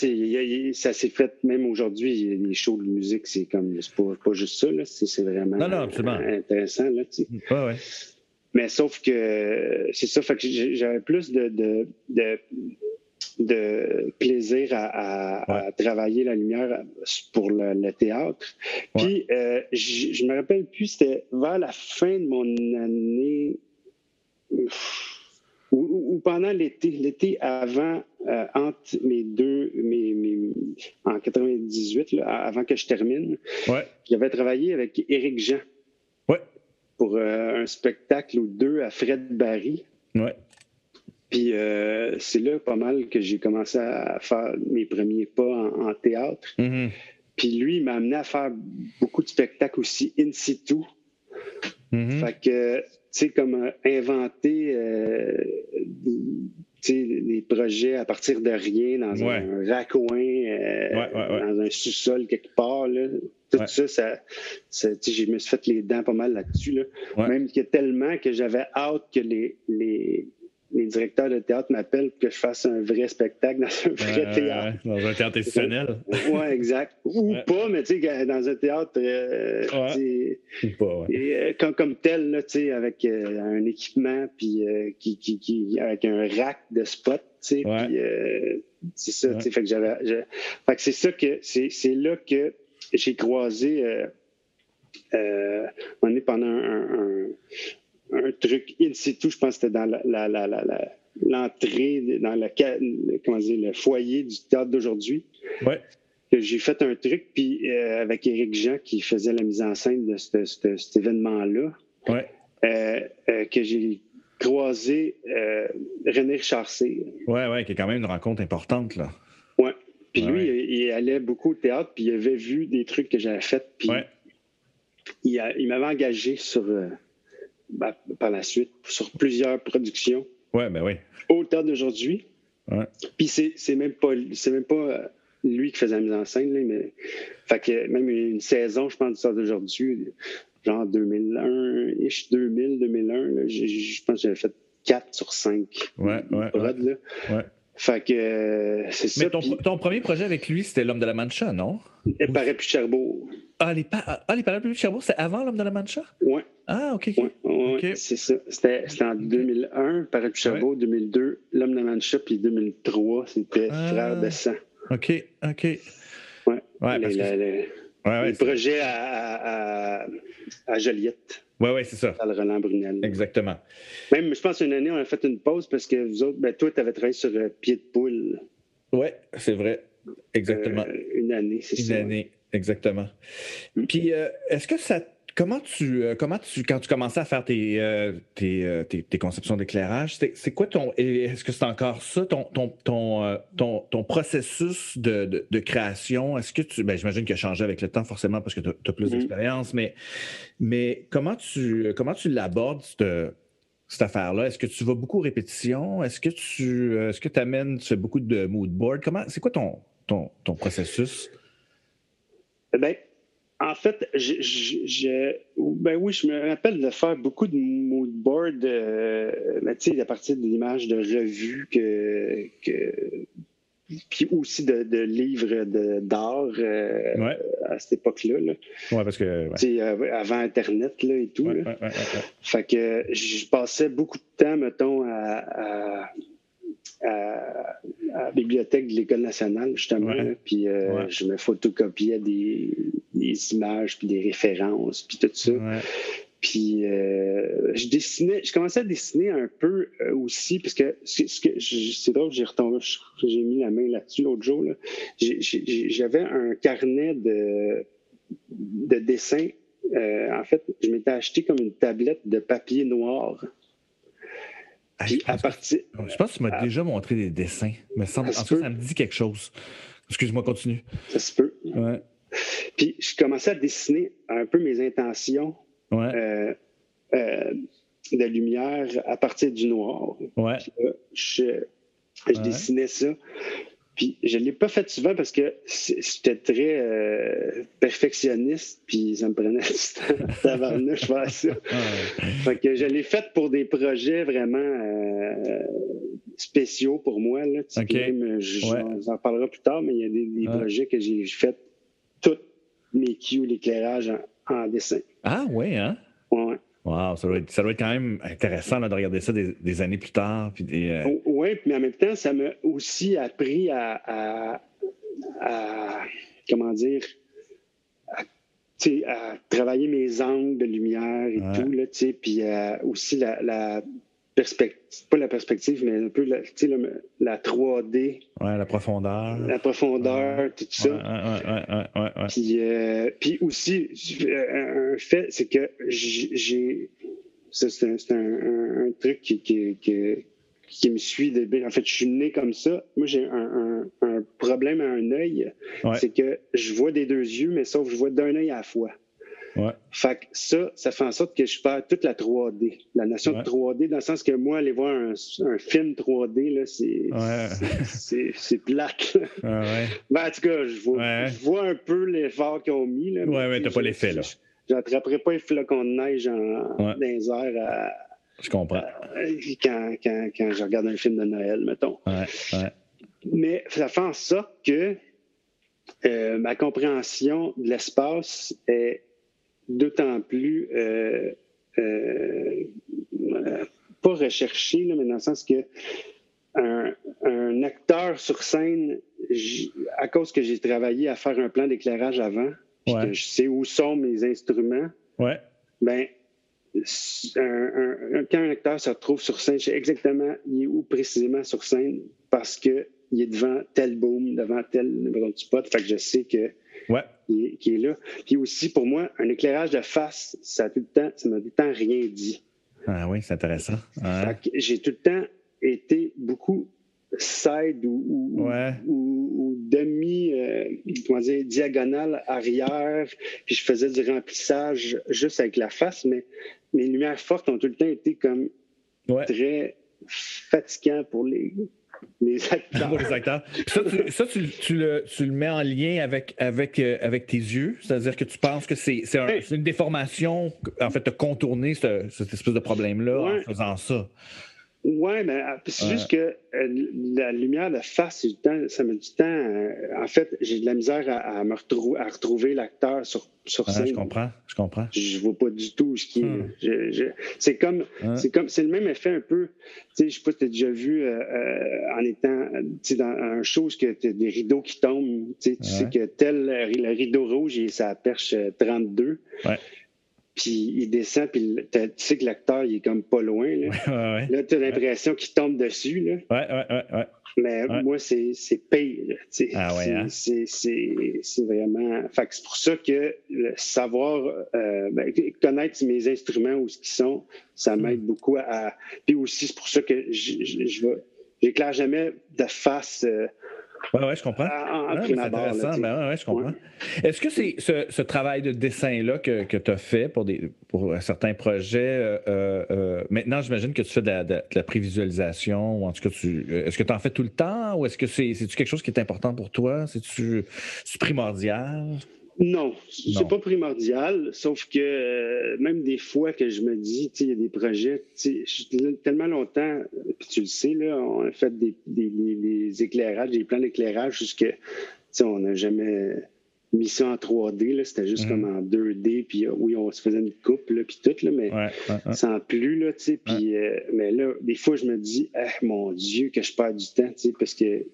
B: ça s'est fait même aujourd'hui, les shows de musique, c'est comme c'est pas, pas juste ça, c'est vraiment
A: non, non,
B: intéressant. Là,
A: ouais, ouais.
B: Mais sauf que c'est ça, fait que j'avais plus de, de, de, plaisir à, travailler la lumière pour le, théâtre. Puis, euh, je, me rappelle plus, c'était vers la fin de mon année ou, pendant l'été, l'été avant, euh, entre mes deux, mes, mes, en 98, là, avant que je termine, j'avais travaillé avec Éric Jean pour euh, un spectacle ou deux à Fred Barry.
A: Ouais.
B: Puis euh, c'est là pas mal que j'ai commencé à faire mes premiers pas en, théâtre.
A: Mm-hmm.
B: Puis lui, il m'a amené à faire beaucoup de spectacles aussi in situ. Mm-hmm. Fait que, sais, comme euh, inventer des projets à partir de rien dans un raccoin, dans un sous-sol quelque part. Là. Tout ça, ça, je me suis fait les dents pas mal là-dessus. Là. Même qu'il y a tellement que j'avais hâte que les, les, les directeurs de théâtre m'appellent pour que je fasse un vrai spectacle dans un vrai théâtre.
A: dans un théâtre institutionnel.
B: oui, exact. Ou pas, mais tu sais, dans un théâtre. Euh, Ou pas, et, euh, comme, comme, tel, là, avec euh, un équipement, puis qui, qui, qui, avec un rack de spot. Puis c'est ça. Fait que j'avais. Fait que c'est ça que. C'est là que j'ai croisé. on est pendant un un truc in situ, je pense que c'était dans l'entrée, dans le, comment dire, le foyer du théâtre d'aujourd'hui.
A: Ouais.
B: J'ai fait un truc, puis euh, avec Éric Jean qui faisait la mise en scène de cet événement-là,
A: ouais.
B: Euh, euh, que j'ai croisé René Richard
A: Oui, oui, qui est quand même une rencontre importante, là.
B: Oui. Puis lui, il, allait beaucoup au théâtre, puis il avait vu des trucs que j'avais fait, puis il, il m'avait engagé sur ben, par la suite sur plusieurs productions.
A: Ouais, ben oui.
B: Au théâtre d'aujourd'hui.
A: Ouais.
B: Puis c'est même pas c'est même pas euh, lui qui faisait la mise en scène, là, mais fait que même une saison, je pense, du théâtre d'aujourd'hui, genre 2001, 2000, 2001, je pense que j'avais fait 4 sur 5
A: ouais, ouais,
B: ouais. Fait que euh, c'est ça.
A: Mais ton, ton, premier projet avec lui, c'était L'Homme de la Mancha, non?
B: Les Parapluies de Cherbourg.
A: Ah, les, pa ah, les Parapluies de Cherbourg, c'était avant L'Homme de la Mancha?
B: Oui.
A: Ah, OK.
B: Ouais, ouais, c'est ça. C'était en 2001, Parapluies de Cherbourg, 2002, L'Homme de la Mancha, puis 2003, c'était ah. Frère de sang.
A: OK, OK.
B: Ouais. ouais les, les, les projets à, à, à Joliette.
A: Oui, oui, c'est ça.
B: le Roland Brunel.
A: Exactement.
B: Même, je pense, une année, on a fait une pause parce que vous autres, ben, toi, tu avais travaillé sur euh, Pied de poule.
A: Oui, c'est vrai. Exactement.
B: Euh, une année, c'est
A: ça. Une année, exactement. Mm. Puis, euh, est-ce que ça Comment tu, euh, comment tu, quand tu commençais à faire tes, euh, tes, tes, conceptions d'éclairage, c'est quoi ton, est-ce que c'est encore ça, ton, ton, ton, ton, processus de, de, création? Est-ce que tu, ben, j'imagine qu'il a changé avec le temps forcément parce que tu as, plus mm-hmm. d'expérience, mais, mais comment tu, comment tu l'abordes, cette, cette affaire-là? Est-ce que tu vas beaucoup répétition? Est-ce que tu, est-ce que amènes, tu fais beaucoup de mood board? Comment, c'est quoi ton, ton, ton processus?
B: Eh bien, en fait, je, ben oui, je me rappelle de faire beaucoup de mood board, euh, à partir de l'image de revues que, puis aussi de, livres d'art euh, à cette époque-là.
A: Oui, parce que.
B: Euh, avant Internet là, et tout. fait que je passais beaucoup de temps, mettons, à à, la bibliothèque de l'École nationale, justement. puis euh, je me photocopiais des, des, images, puis des références, puis tout ça. Puis euh, je dessinais, je commençais à dessiner un peu euh, aussi, parce que c'est drôle, j'ai retombé, j'ai mis la main là-dessus l'autre jour. J'avais un carnet de, de dessins. en fait, je m'étais acheté comme une tablette de papier noir
A: je, pense que tu m'as déjà montré des dessins. Mais ça, en tout cas, ça me dit quelque chose. Excuse-moi, continue.
B: Ça se peut. Puis je commençais à dessiner un peu mes intentions euh, euh, de lumière à partir du noir. je, dessinais ça. Puis je ne l'ai pas fait souvent parce que j'étais très euh, perfectionniste, puis ça me prenait du temps tabarnouche faire ça. fait que je l'ai fait pour des projets vraiment euh, spéciaux pour moi. Là. on en parlera plus tard, mais il y a des, projets que j'ai fait toutes mes cues, l'éclairage en, dessin.
A: Ah oui, hein?
B: Ouais.
A: Wow, ça doit, être, ça doit être quand même intéressant de regarder ça des, années plus tard. Puis des,
B: euh, oh, Oui, mais en même temps, ça m'a aussi appris à, comment dire, à, travailler mes angles de lumière et tout, là, puis aussi la, perspective, pas la perspective, mais un peu la, la 3D.
A: Ouais, la profondeur.
B: La profondeur, tout ça.
A: Ouais, ouais,
B: puis, euh, puis aussi, un fait, c'est que j'ai. C'est un, un, truc qui, qui, qui, me suit. De, en fait, je suis né comme ça. Moi, j'ai un, problème à un œil. C'est que je vois des deux yeux, mais sauf que je vois d'un œil à la fois.
A: Ouais.
B: Fait que ça, ça fait en sorte que je perds toute la 3D. La notion de 3D, dans le sens que moi, aller voir un, film 3D, là, c'est, c'est, plate.
A: Ouais,
B: ben, en tout cas, je vois, je vois un peu l'effort qu'ils ont mis. Là,
A: ouais, mais t'as pas l'effet, là.
B: J'attraperai pas les flocons de neige en, dans les airs à,
A: Je comprends.
B: quand, quand, quand, je regarde un film de Noël, mettons.
A: Ouais, ouais.
B: Mais ça fait en sorte que euh, ma compréhension de l'espace est d'autant plus euh, euh, pas recherchée, mais dans le sens que un, acteur sur scène, à cause que j'ai travaillé à faire un plan d'éclairage avant, que je sais où sont mes instruments,
A: ouais.
B: ben, quand un acteur se retrouve sur scène, je sais exactement où précisément sur scène parce qu'il est devant tel boom, devant tel numéro de spot. Fait que je sais que
A: ouais.
B: qui, est, là. Puis aussi, pour moi, un éclairage de face, ça tout le temps, ça m'a tout le temps rien dit.
A: Ah oui, c'est intéressant.
B: J'ai tout le temps été beaucoup side ou, ou, demi, euh, comment dire, diagonale arrière, puis je faisais du remplissage juste avec la face, mais mes lumières fortes ont tout le temps été comme très fatigants pour les, les acteurs.
A: Pour les acteurs. Ça, tu, tu, le, tu, le, mets en lien avec, avec, euh, avec tes yeux, c'est-à-dire que tu penses que c'est une déformation, en fait, de contourner cette espèce de problème-là en faisant ça.
B: Oui, mais ah, c'est juste que euh, la lumière de face, ça met du temps. Euh, en fait, j'ai de la misère à, me retrouver, à retrouver l'acteur sur, sur scène.
A: je comprends, je comprends.
B: Je vois pas du tout ce qui. Hmm. c'est comme, c'est comme, c'est le même effet un peu. Tu sais, je sais pas si tu as déjà vu euh, en étant, dans un show que tu des rideaux qui tombent. Tu sais, que tel le rideau rouge, il sa perche 32.
A: Ouais
B: puis il descend, puis tu sais que l'acteur, il est comme pas loin. Là, là tu as l'impression qu'il tombe dessus. Là.
A: Ouais, ouais, ouais.
B: Mais moi, c'est pire.
A: Ah hein?
B: C'est vraiment. Fait c'est pour ça que le savoir, euh, ben, connaître mes instruments où ce qu'ils sont, ça hmm. m'aide beaucoup à. Puis aussi, c'est pour ça que je, je, j'éclaire jamais de face. Euh,
A: oui, ouais, je comprends. c'est intéressant. Ben, ouais, je comprends. Est-ce que c'est ce, travail de dessin-là que, que tu as fait pour, des, pour certains projets, euh, euh, euh, maintenant, j'imagine que tu fais de la, prévisualisation, ou en tout cas, est-ce que tu en fais tout le temps, ou est-ce que c'est quelque chose qui est important pour toi? C'est-tu primordial?
B: Non, c'est pas primordial, sauf que euh, même des fois que je me dis, il y a des projets, tellement longtemps, puis tu le sais, là, on a fait des, des éclairages, des plans d'éclairage jusque, on n'a jamais mis ça en 3D, c'était juste comme mhm. en 2D, puis euh, oui, on se faisait une coupe, là, puis tout, là, mais sans plus, là, tu sais, puis, euh, mais là, des fois, je me dis, ah, mon Dieu, que je perds du temps, tu sais, parce que,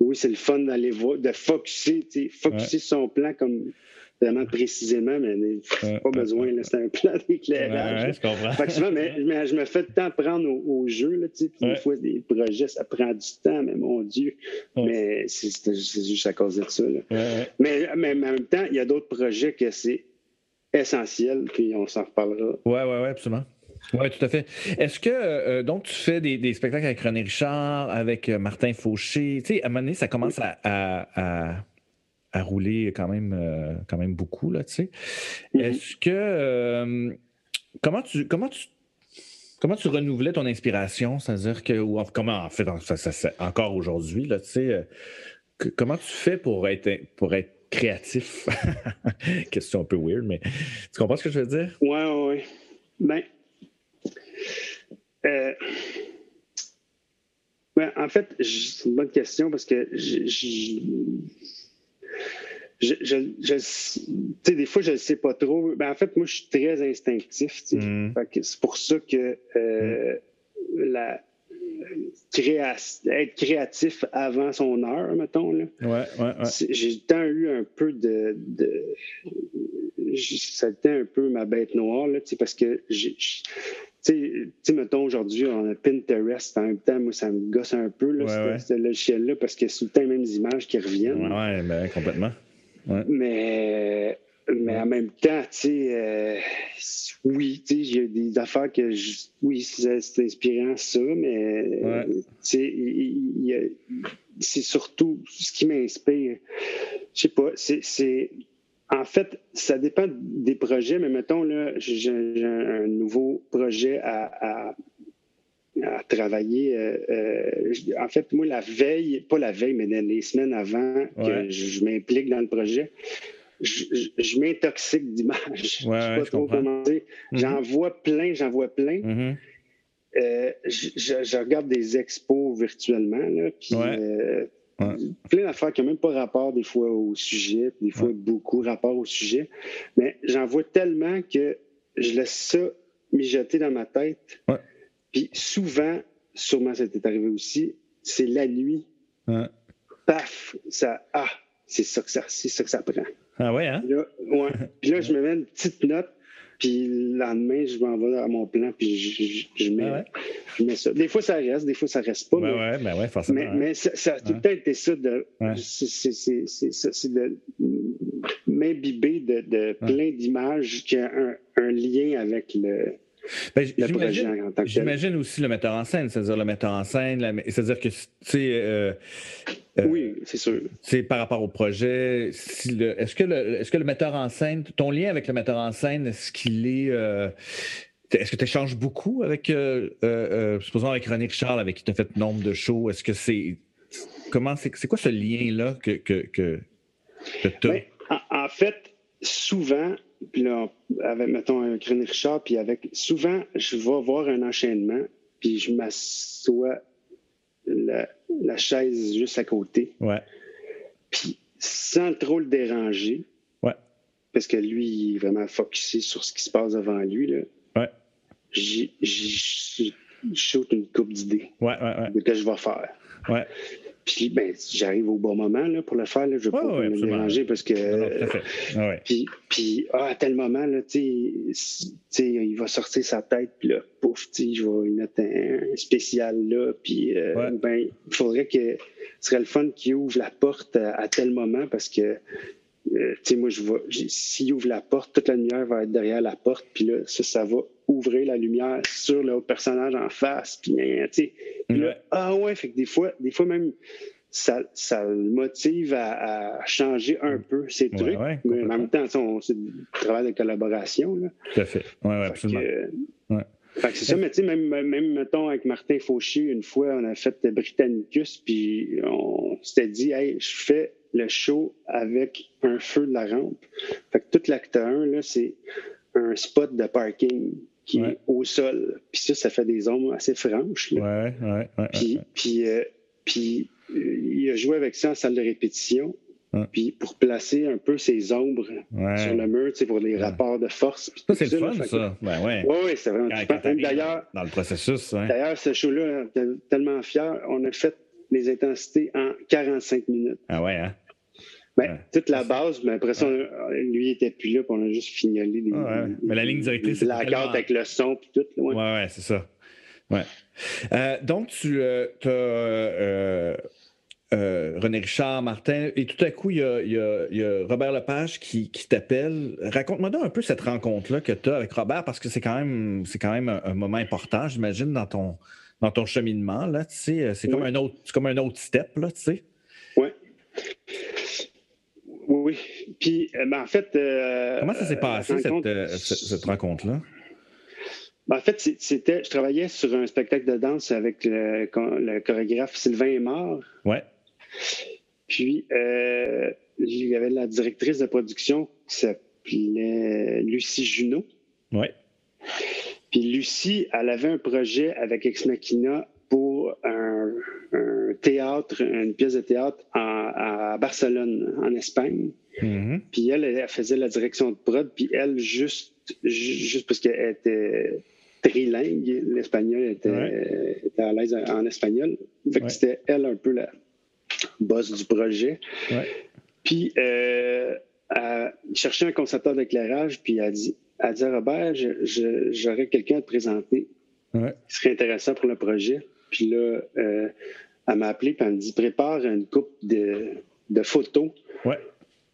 B: oui, c'est le fun d'aller voir, de focuser, tu sais, focuser son plan comme vraiment précisément, mais pas besoin. C'est un plan d'éclairage.
A: je comprends.
B: mais, je me fais le temps prendre au, jeu. Là, puis des fois, des projets, ça prend du temps, mais mon Dieu. Mais c'est juste à cause de ça. Mais, mais, en même temps, il y a d'autres projets que c'est essentiel, puis on s'en reparlera.
A: Oui, oui, oui, absolument. Oui, tout à fait. Est-ce que, euh, donc, tu fais des, spectacles avec René Richard, avec euh, Martin Fauché? Tu sais, à un moment donné, ça commence à à rouler quand même, euh, quand même beaucoup, là, tu sais. Mm-hmm. Est-ce que. Euh, comment tu. Comment tu Comment tu renouvelais ton inspiration? C'est-à-dire que, ou comment, en fait, ça, encore aujourd'hui, là, tu sais, euh, comment tu fais pour être, pour être créatif? Question un peu weird, mais tu comprends ce que je veux dire?
B: Oui, oui, oui. Ben, ben, en fait, c'est une bonne question parce que je, je, sais, des fois, je ne sais pas trop. Ben, en fait, moi, je suis très instinctif. Mm. C'est pour ça que euh, mm. la, être créatif avant son heure, mettons. Là.
A: Ouais, ouais, ouais.
B: J'ai tant eu un peu de. de ça a été un peu ma bête noire, là, parce que j'ai. Tu sais, mettons, aujourd'hui, on a Pinterest. En même temps, moi, ça me gosse un peu, là, ce, logiciel-là, parce que c'est tout le temps les mêmes images qui reviennent.
A: Oui, ben, complètement.
B: Mais, mais en même temps, tu sais, euh, oui, tu sais, a des affaires que, oui, c'est inspirant, ça, mais, tu sais, c'est surtout ce qui m'inspire. Je sais pas, c'est en fait, ça dépend des projets, mais mettons, là, j'ai un nouveau projet à, travailler. Euh, euh, en fait, moi, la veille, pas la veille, mais les semaines avant que je, m'implique dans le projet, je, m'intoxique d'images. je sais pas trop comment dire. Mm-hmm. J'en vois plein, j'en vois plein. Mm-hmm. Euh, je, regarde des expos virtuellement, là, puis Plein d'affaires qui n'ont même pas rapport des fois au sujet, des fois beaucoup rapport au sujet. Mais j'en vois tellement que je laisse ça mijoter dans ma tête. Puis souvent, sûrement ça t'est arrivé aussi, c'est la nuit. Paf, ça. Ah, c'est ça que ça, c'est ça que ça prend.
A: Ah ouais, hein?
B: ouais. Puis là, je me mets une petite note puis le lendemain, je m'en vais à mon plan, puis je, mets, ah je, mets, ça. Des fois, ça reste, des fois, ça reste pas.
A: Ben mais, ouais, ben ouais, forcément.
B: Mais, mais ça, ça, a tout le temps été ça de. C'est de m'imbiber de, de plein d'images qui ont un, un lien avec le
A: ben, J'imagine aussi le metteur en scène, c'est-à-dire le metteur en scène, c'est-à-dire que, tu sais. Euh,
B: euh, oui, c'est sûr.
A: C'est par rapport au projet. est-ce, que le, est-ce que le metteur en scène, ton lien avec le metteur en scène, est-ce qu'il est. Euh, est-ce que tu échanges beaucoup avec, supposons avec René Richard, avec qui tu as fait nombre de shows? Est-ce que c'est. Comment c'est, c'est quoi ce lien-là que, que, que,
B: tu as? Ben, en fait, souvent, puis là, avec, mettons, un René Richard, puis avec, souvent, je vais voir un enchaînement, puis je m'assois la, la, chaise juste à côté.
A: Ouais.
B: Puis sans trop le déranger.
A: Ouais.
B: Parce que lui, il est vraiment focusé sur ce qui se passe devant lui, là.
A: Ouais.
B: J'y shoot une coupe d'idées.
A: Ouais, ouais, ouais. De
B: que je vais faire.
A: Ouais.
B: Puis ben, j'arrive au bon moment là, pour le faire. Là, je ne vais pas me déranger parce que.
A: Ah
B: puis, puis ah, à tel moment, là, il va sortir sa tête, puis là, pouf, je vais mettre un, spécial là. Puis euh, ben, il faudrait que ce serait le fun qu'il ouvre la porte à, tel moment parce que. Euh, tu sais, moi, je vois, s'il ouvre la porte, toute la lumière va être derrière la porte, puis là, ça, ça va ouvrir la lumière sur le personnage en face. Puis, ah ouais, fait que des fois, des fois même, ça, ça le motive à, changer un peu ses trucs. mais en même temps, c'est du travail de collaboration. Là.
A: Tout à fait. Oui, ouais, absolument.
B: c'est ça, mais tu sais, même, même, mettons, avec Martin Fauché, une fois, on a fait Britannicus, puis on s'était dit, hey, je fais le show avec un feu de la rampe. Fait que tout l'acte 1, là, c'est un spot de parking qui est au sol. Puis ça, ça fait des ombres assez franches.
A: Là. Ouais, ouais,
B: puis, puis, euh, puis euh, il a joué avec ça en salle de répétition. Puis pour placer un peu ses ombres sur le mur, pour les rapports de force.
A: Ça, c'est le fun, ça. Ben ouais.
B: Oui, c'est vraiment
A: D'ailleurs, dans le processus.
B: D'ailleurs, ce show-là, tellement fier, on a fait les intensités en 45 minutes.
A: Ah ouais, hein?
B: Ben, toute la base, mais après ça, lui, il n'était plus là, puis on a juste fignolé les,
A: Mais la ligne directrice,
B: La carte avec le son, puis tout.
A: Oui, ouais, ouais c'est ça. Ouais. Euh, donc, tu euh, as euh, René Richard, Martin, et tout à coup, il y a, Robert Lepage qui, qui t'appelle. Raconte-moi donc un peu cette rencontre-là que tu as avec Robert, parce que c'est quand même, c'est quand même un, moment important, j'imagine, dans ton, dans ton cheminement. Là, tu sais, c'est comme, un autre, comme un autre step, là, tu sais.
B: Oui. Puis, euh, ben, en fait.
A: Euh, Comment ça s'est passé, euh, cette, rencontre-là?
B: Ben, en fait, c'était, je travaillais sur un spectacle de danse avec le, chorégraphe Sylvain Aymar.
A: Ouais.
B: Puis, il y avait la directrice de production qui s'appelait Lucie Junot.
A: Ouais.
B: Puis Lucie, elle avait un projet avec Ex Machina pour un, théâtre, une pièce de théâtre à Barcelone, en Espagne.
A: Mm-hmm.
B: Puis elle, elle faisait la direction de prod, puis elle, juste, juste parce qu'elle était trilingue, l'espagnol était, à l'aise en espagnol. Fait que c'était elle un peu la boss du projet. Puis euh, elle cherchait un concepteur d'éclairage, puis elle a dit, elle dit à Robert, j'aurais quelqu'un à te présenter qui serait intéressant pour le projet. Puis là, euh, elle m'a appelé et elle me dit prépare une coupe de, photos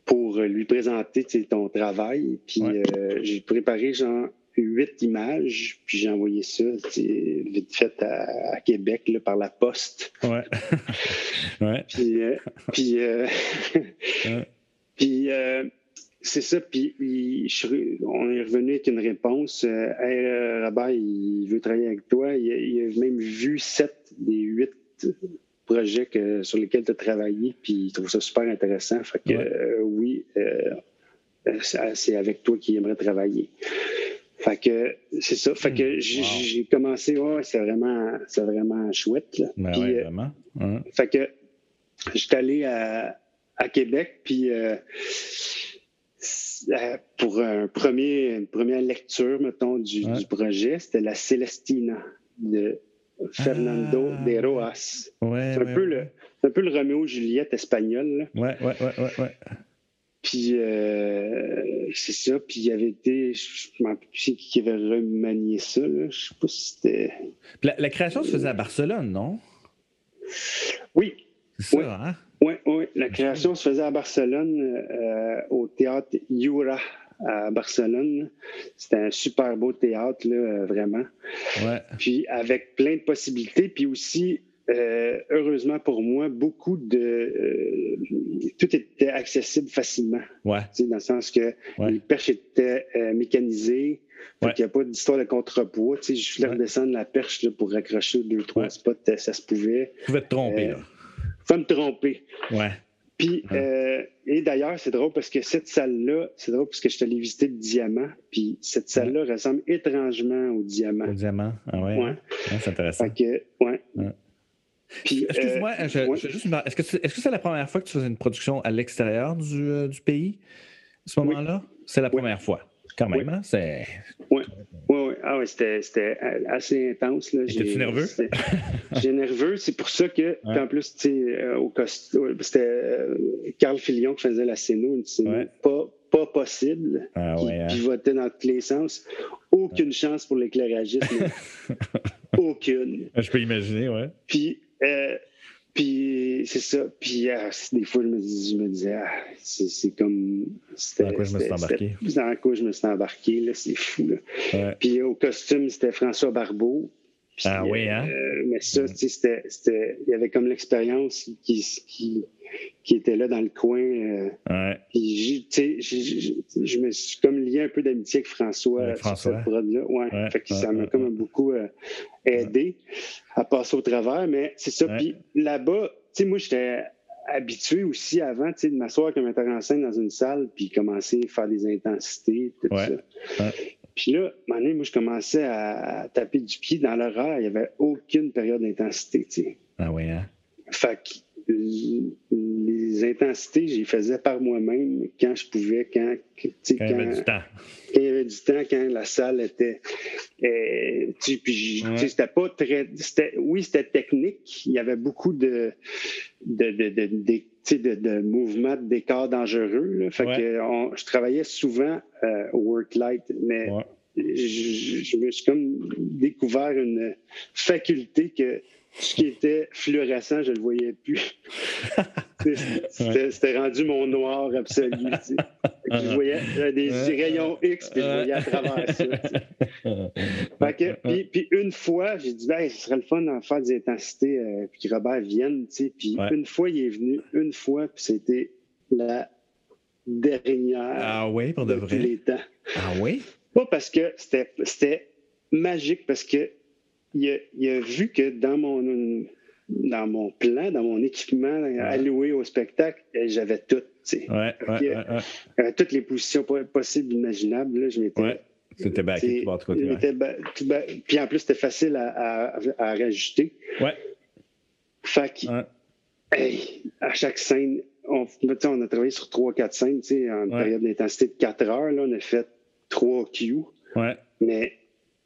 B: pour lui présenter ton travail. Puis euh, j'ai préparé genre huit images, puis j'ai envoyé ça vite fait à, Québec par la poste.
A: Ouais.
B: puis, euh, puis, puis c'est ça. Puis on est revenu avec une réponse. Euh, hey, Robert, il veut travailler avec toi. Il, a même vu sept des huit projets sur lesquels tu as travaillé, puis il trouve ça super intéressant. Fait que euh, oui, euh, c'est avec toi qu'il aimerait travailler. Fait que c'est ça. Fait que hmm. j'ai commencé, ouais, c'est vraiment, c'est vraiment chouette. Là.
A: Ben vraiment.
B: Fait que j'étais allé à, à Québec, puis euh, pour un premier, une première lecture, mettons, du, projet, c'était la Celestina de Fernando ah. de Roas.
A: Ouais,
B: c'est un, peu Le, un peu le Roméo Juliette espagnol.
A: Oui, oui, oui, ouais, ouais.
B: Puis euh, c'est ça. Puis il y avait été, je ne sais plus qui avait remanié ça. Là. Je sais pas si c'était.
A: La, création se faisait à Barcelone, non?
B: Oui.
A: C'est ça, hein?
B: Oui, oui. La création se faisait à Barcelone, euh, au théâtre Jura à Barcelone. C'était un super beau théâtre, là, vraiment.
A: Ouais.
B: Puis avec plein de possibilités, puis aussi, euh, heureusement pour moi, beaucoup de. Euh, tout était accessible facilement.
A: Ouais.
B: Dans le sens que les perches étaient mécanisées. Il n'y a pas d'histoire de contrepoids. Je voulais redescendre la perche là, pour raccrocher deux, trois spots, ça se pouvait.
A: Tu pouvais te tromper, là
B: faut me tromper.
A: Ouais.
B: Puis, euh, et d'ailleurs, c'est drôle parce que cette salle-là, c'est drôle parce que je suis allé visiter le diamant, puis cette salle-là ressemble étrangement au diamant.
A: Au diamant, ah ouais. ouais. c'est intéressant.
B: Fait que, ouais.
A: Excuse-moi, euh, est-ce que c'est la première fois que tu faisais une production à l'extérieur du, euh, du, pays, à ce moment-là? C'est la première fois, quand même, hein? C'est...
B: Oui, oui, ah oui, c'était assez intense.
A: J'étais-tu nerveux?
B: J'ai nerveux. C'est pour ça que, en plus, euh, au c'était euh, Carl Filion qui faisait la scéno, une pas, pas possible.
A: Ah, qui hein.
B: pivotait dans tous les sens. Aucune chance pour l'éclairagiste. Aucune.
A: Je peux imaginer, ouais.
B: Puis, euh, puis c'est ça. Puis ah, des fois, je me, je me disais, ah, c'est comme.
A: Dans quoi je me suis embarqué?
B: Dans quoi je me suis embarqué, là, c'est fou. Là. Puis au costume, c'était François Barbeau.
A: Ah oui, hein?
B: Euh, mais ça, mm. tu sais, c'était. Il y avait comme l'expérience qui, qui, qui était là dans le coin. Euh,
A: ouais.
B: Puis, je me suis comme lié un peu d'amitié avec François,
A: François.
B: sur cette. Ouais. fait que ça m'a comme beaucoup euh, aidé à passer au travers. Mais c'est ça. Puis là-bas, tu sais, moi, j'étais habitué aussi avant, tu sais, de m'asseoir comme metteur en scène dans une salle puis commencer à faire des intensités, tout ça. Puis là, à un moment moi, je commençais à taper du pied dans l'horaire. Il n'y avait aucune période d'intensité, tu sais.
A: Ah oui, hein?
B: Fait que les intensités, j'y faisais par moi-même quand je pouvais, quand,
A: quand, il y avait du temps.
B: Quand il y avait du temps, quand la salle était. Euh, puis, c'était pas très. Oui, c'était technique. Il y avait beaucoup de, de, de, de, de de, mouvements, de décors dangereux. Fait que je travaillais souvent euh, au work-light, mais je, je, me suis comme découvert une faculté que ce qui était fluorescent, je ne le voyais plus. C'était rendu mon noir absolu. Je voyais des rayons X, puis je voyais à travers ça. puis, une fois, j'ai dit, ben, ce serait le fun d'en faire des intensités, euh, puis que Robert vienne. Puis une fois, il est venu, une fois, puis c'était la dernière.
A: Ah oui, pour de, de vrai?
B: les temps.
A: Ah oui?
B: Pas parce que c'était magique, parce que il a, vu que dans mon, dans mon plan, dans mon équipement alloué au spectacle, eh, j'avais tout.
A: Ouais,
B: ouais, toutes les positions possibles, imaginables. Là, je m'étais.
A: C'était backé
B: tout côté. Puis en plus, c'était facile à, à, rajouter.
A: Ouais.
B: Fait que, à chaque scène, on, on a travaillé sur 3-4 scènes, en période d'intensité de 4 heures. Là, on a fait 3 Q.
A: Ouais.
B: Mais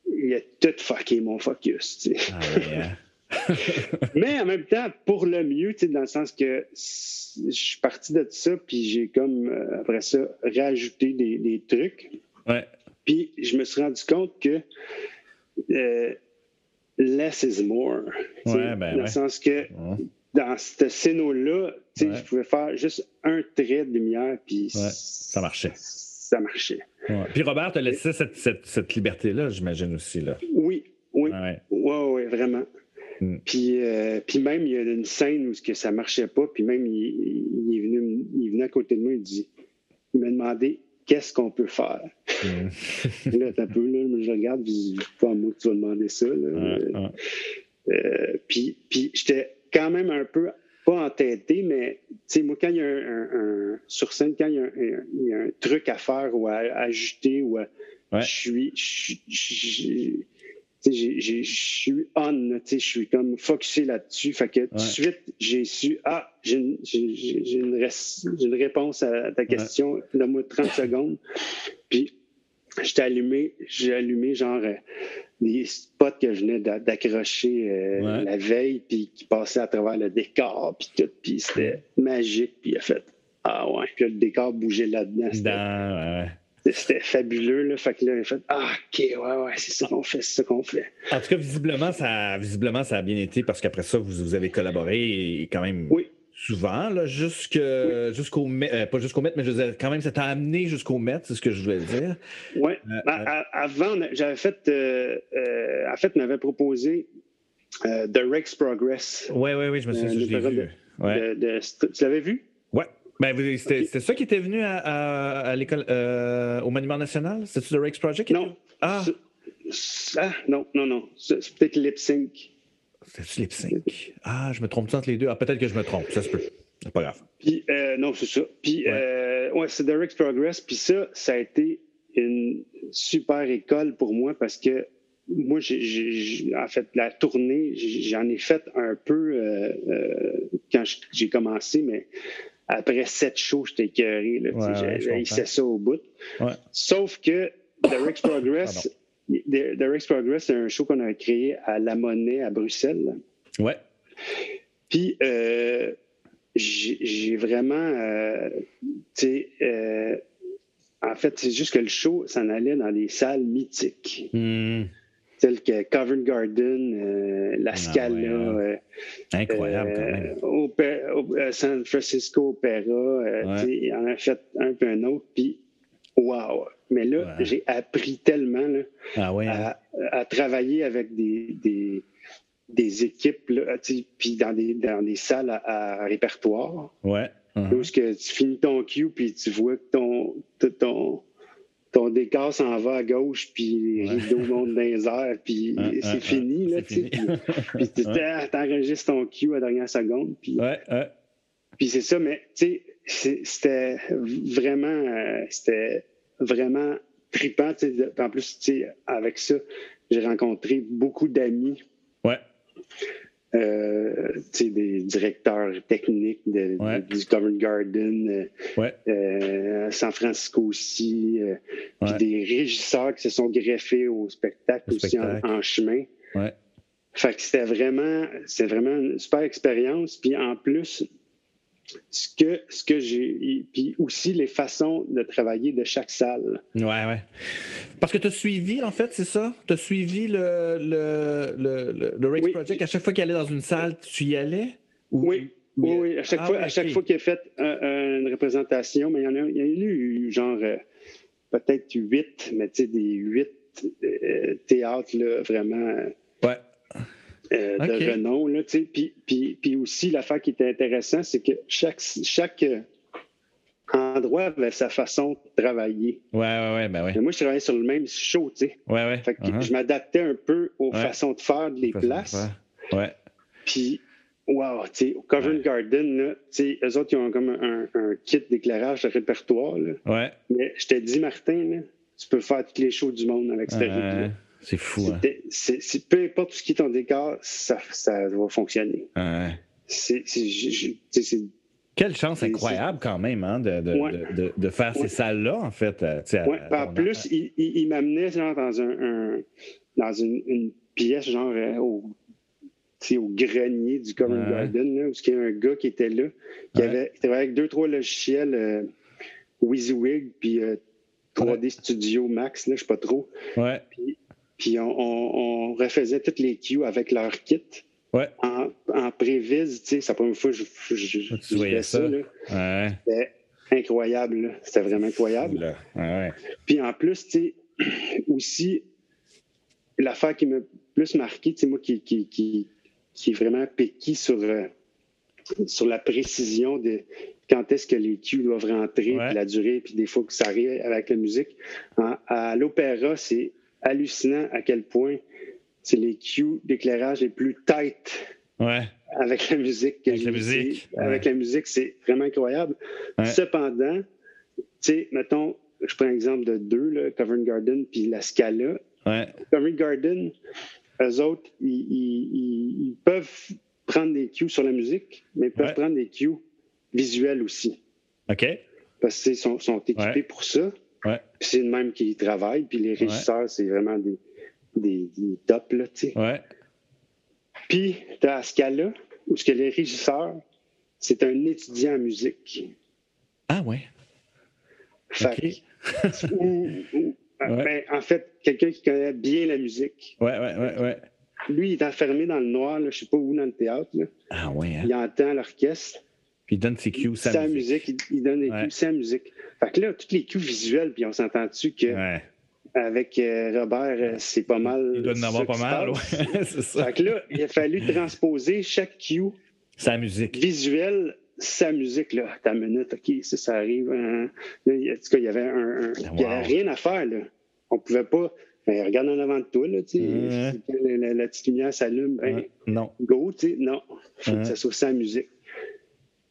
B: il a tout fucké mon focus.
A: Ah.
B: Mais en même temps, pour le mieux, dans le sens que je suis parti de ça, puis j'ai comme, euh, après ça, rajouté des, trucs.
A: Ouais.
B: Puis je me suis rendu compte que euh, less is more.
A: Ben
B: dans le sens que dans ce scénario-là, je pouvais faire juste un trait de lumière, puis
A: ça marchait
B: ça marchait.
A: Puis Robert t'a laissé cette, cette, liberté-là, j'imagine aussi. Là.
B: Oui, oui. Oui, vraiment. Hmm. Puis, euh, puis même, il y a une scène où ça ne marchait pas, puis même, il, est venu, il est venu à côté de moi, il dit, il m'a demandé, qu'est-ce qu'on peut faire? Mm. là, un peu, là, je regarde, puis pas à moi que tu vas demander ça. Là. Euh, puis, puis j'étais quand même un peu pas entêté, mais tu sais, moi, quand il y a un, sur scène, quand il y a un, truc à faire ou à, ajouter ou je suis, je, je suis on, je suis comme focusé là-dessus. Fait que tout de suite, j'ai su, ah, j'ai une, une, une, réponse à ta question, donne-moi 30 secondes. Puis, j'étais allumé, j'ai allumé genre euh, des spots que je venais d'accrocher euh, la veille, puis qui passaient à travers le décor, puis tout, puis c'était magique, puis il a fait, ah ouais, puis le décor bougeait là-dedans. ouais. C'était fabuleux, là. Fait que là, il a fait Ah, OK, ouais, ouais, c'est ça qu'on fait, c'est ça qu'on fait.
A: En tout cas, visiblement, ça, visiblement, ça a bien été parce qu'après ça, vous, vous, avez collaboré quand même souvent, là, jusqu'au euh, pas jusqu'au Met, mais je veux dire, quand même, ça t'a amené jusqu'au Met, c'est ce que je voulais dire.
B: Oui. Euh, ben, euh, avant, j'avais fait. en fait, on avait proposé The Rex Progress.
A: Oui, oui, oui, je me souviens, je l'ai vu.
B: De, tu l'avais vu?
A: Oui. Ben, c'était ça qui était venu à, l'école, euh, au Monument National? C'était-tu le Rex Project?
B: Non. Ah. ah. non, non, non. C'est peut-être Lip Sync.
A: C'est-tu Lip Sync? Ah, je me trompe entre les deux? Ah, peut-être que je me trompe. Ça se peut. C'est pas grave.
B: Puis, euh, non, c'est ça. Puis, ouais, euh, c'est The Rex Progress. Puis ça, ça a été une super école pour moi parce que moi, en fait, la tournée, j'en ai fait un peu quand j'ai commencé, mais après sept shows, j'étais écœuré. J'ai ça au bout. Sauf que The Rex Progress, The, Rex Progress, c'est un show qu'on a créé à La Monnaie à Bruxelles.
A: Ouais.
B: Puis, euh, j'ai vraiment, euh, tu sais, euh, en fait, c'est juste que le show s'en allait dans des salles mythiques.
A: Hmm
B: tels que Covent Garden, euh, La ah, Scala.
A: Euh, Incroyable, quand même.
B: San Francisco Opera. Il en a fait un peu un autre. Puis, wow! Mais là, j'ai appris tellement là,
A: ah, hein?
B: à, travailler avec des, des, des équipes, là, puis dans des, dans des salles à, répertoire.
A: Ouais.
B: Où que tu finis ton cue, puis tu vois que ton, ton, ton décor s'en va à gauche, puis les rideaux montent dans les airs, puis c'est fini, là. Puis, tu t'enregistres ton cue à la dernière seconde, puis... Puis c'est ça, mais tu sais, c'était vraiment... Euh, c'était vraiment trippant. En plus, avec ça, j'ai rencontré beaucoup d'amis.
A: Ouais.
B: Euh, des directeurs techniques de, du Covent Garden,
A: euh,
B: euh, San Francisco aussi, puis des régisseurs qui se sont greffés au spectacle aussi En, chemin. Fait que c'était vraiment, c'est vraiment une super expérience. Puis en plus, ce que, ce que j'ai. Puis aussi les façons de travailler de chaque salle.
A: Ouais, ouais. Parce que tu as suivi, en fait, c'est ça? Tu as suivi le, le, le, le Rex Project? À chaque fois qu'il allait dans une salle, tu y allais?
B: Oui. Oui, oui, à chaque ah, fois, à chaque fois qu'il a fait une représentation, mais il y en a, il y a eu genre euh, peut-être huit, mais tu sais, des huit euh, théâtres là, vraiment.
A: Ouais
B: euh, de renom. Là, puis, puis, puis aussi, l'affaire qui était intéressante, c'est que chaque, chaque endroit avait sa façon de travailler.
A: Ouais, ouais, ouais. Ben ouais.
B: moi, je travaillais sur le même show, tu sais.
A: Ouais, ouais.
B: Fait que uh-huh. je m'adaptais un peu aux façons de faire des places.
A: Ouais.
B: Puis, wow, tu sais, au Covent Garden, là, tu sais, eux autres, ils ont comme un, un kit d'éclairage de répertoire. Là.
A: Ouais.
B: Mais je t'ai dit, Martin, là, tu peux faire toutes les shows du monde avec cette
A: uh c'est fou. Hein?
B: peu importe ce qui est ton décor, ça, ça va fonctionner.
A: Ouais.
B: C'est,
A: Quelle chance incroyable quand même hein, de, de, de, faire ces salles-là, en fait. Euh,
B: en plus, il, il, m'amenait genre dans, un, dans une, une, pièce, genre euh, au, au grenier du Common Garden, là, où il y a un gars qui était là, qui, avait, qui avec deux, trois logiciels euh, WYSIWYG, puis 3D Studio Max, là, je sais pas trop. Puis on, refaisait toutes les queues avec leur kit.
A: Ouais.
B: En, en prévise, tu sais, c'est la première fois que je, je,
A: je ça.
B: Ouais. C'était incroyable. C'était vraiment incroyable.
A: Ouais.
B: Puis en plus, tu sais, aussi, l'affaire qui m'a plus marqué, tu sais, moi qui, qui, qui, qui, est vraiment piqué sur, euh, sur la précision de quand est-ce que les cues doivent rentrer, puis la durée, puis des fois que ça arrive avec la musique. à l'opéra, c'est hallucinant à quel point c'est les cues d'éclairage les plus tight avec la musique.
A: avec la musique.
B: Avec la musique, c'est vraiment incroyable. Cependant, tu sais, mettons, je prends l'exemple de deux, là, Covent Garden puis la Scala. Covent Garden, eux autres, ils, peuvent prendre des cues sur la musique, mais ils peuvent prendre des cues visuels aussi.
A: OK.
B: Parce qu'ils sont, sont, équipés pour ça. C'est le même qui travaille, puis les régisseurs, c'est vraiment des, des, des tops, là, tu sais.
A: Ouais.
B: Puis, tu as Scala, où ce que les régisseurs, c'est un étudiant en musique.
A: Ah ouais.
B: Fait ben, en fait, quelqu'un qui connaît bien la musique.
A: Ouais, ouais, ouais, ouais.
B: Lui, il est enfermé dans le noir, là, je sais pas où, dans le théâtre. Là.
A: Ah ouais. Hein?
B: Il entend l'orchestre.
A: Puis il donne ses cues,
B: sa, musique. musique. Il, donne les cues, sa musique. Fait que là, toutes les cues visuelles, puis on s'entend-tu que avec euh, Robert, euh, c'est pas mal.
A: Il doit en avoir pas mal, ouais. c'est ça.
B: Fait que là, il a fallu transposer chaque cue.
A: Sa musique.
B: Visuelle, sa musique, là. Ta minute, OK, ça, ça arrive. Hein. Là, en tout cas, il y avait un. Il n'y avait rien à faire, là. On pouvait pas. Ben, regarde en avant de toi, là, tu sais. La, petite lumière s'allume. Ben,
A: non.
B: Go, tu sais. Non. Faut que ça soit sa musique.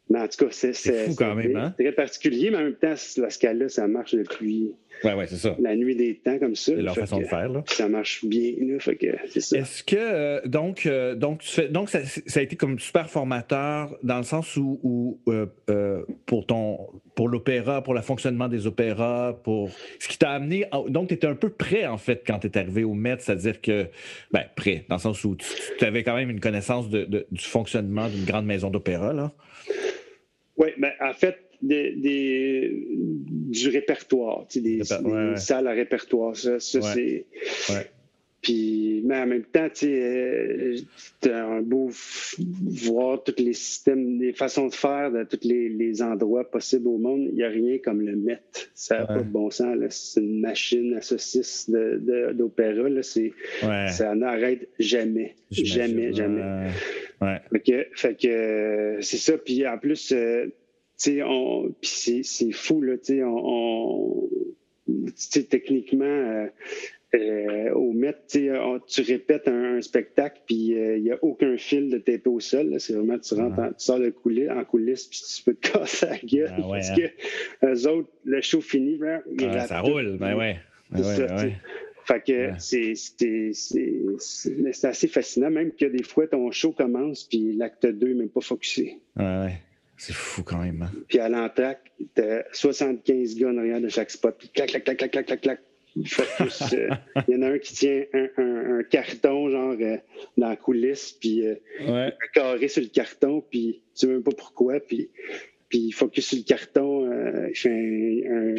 B: Mais en tout cas, c'est
A: fou quand même, hein?
B: très particulier, mais en même temps, la scale-là, ça marche depuis
A: Ouais, ouais, c'est ça.
B: La nuit des temps comme ça.
A: C'est leur façon de faire. Là.
B: Ça marche bien, là, fait que c'est ça.
A: Est-ce que, euh, donc, euh, donc, tu fais, donc ça, ça, a été comme super formateur dans le sens où, où euh, pour, ton, pour l'opéra, pour le fonctionnement des opéras, pour ce qui t'a amené. Donc, tu étais un peu prêt, en fait, quand tu es arrivé au Met, c'est-à-dire que, ben, prêt, dans le sens où tu, avais quand même une connaissance de, du fonctionnement d'une grande maison d'opéra, là.
B: Oui, ben, en fait, des, du répertoire, des, des salles à répertoire. Ça, c'est. Puis, mais en même temps, tu sais, un beau voir tous les systèmes, les façons de faire de tous les, endroits possibles au monde. Il n'y a rien comme le Met. Ça n'a pas de bon sens. C'est une machine à saucisse d'opéra. Ça n'arrête jamais. Jamais, jamais. Fait que, fait que c'est ça. Puis en plus, euh, on, c'est fou, là, on, techniquement, euh, euh, au Met, tu répètes un, spectacle, puis euh, il n'y a aucun fil de tête au sol. C'est vraiment, tu rentres, en, tu sors de en coulisses, puis tu peux te casser la gueule. Ah parce hein. que eux autres, le show fini, ben,
A: ah, ça roule, ben ouais. Ben ouais,
B: Fait que c'est assez fascinant, même que des fois, ton show commence, puis l'acte 2 n'est même pas focusé.
A: Ouais, ouais. C'est fou quand même. Hein.
B: Puis à l'entraque, t'as 75 gars en arrière de chaque spot. Puis clac, clac, clac, clac, clac, clac, clac. Euh, il y en a un qui tient un, carton, genre, euh, dans la coulisse, puis euh, un carré sur le carton, puis tu sais même pas pourquoi, puis, puis il focus sur le carton, il fait un,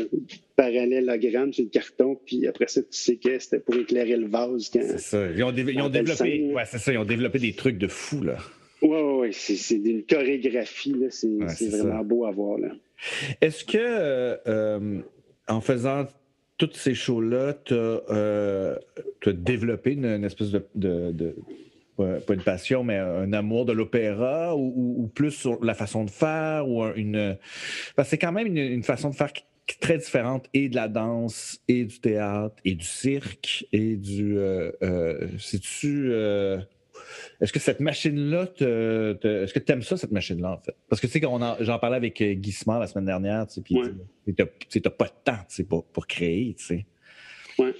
B: parallélogramme sur le carton, puis après ça, tu sais que c'était pour éclairer le vase.
A: C'est ça. Ils ont, ils ont développé, ouais, c'est ça, ils ont développé des trucs de fou, là.
B: Oui, oui, oui. C'est une chorégraphie. C'est vraiment beau à voir.
A: Est-ce que, euh, euh, en faisant toutes ces shows-là, tu as, euh, développé une, espèce de, pas une passion, mais un amour de l'opéra ou, plus sur la façon de faire ou une. C'est quand même une, façon de faire très différente et de la danse et du théâtre et du cirque et du. C'est-tu. Est-ce que cette machine-là, est-ce que tu aimes ça, cette machine-là, en fait? Parce que tu sais, j'en parlais avec euh, Guissement la semaine dernière, tu sais, puis tu n'as pas de temps tu sais, pour, pour créer, tu sais.
B: Oui.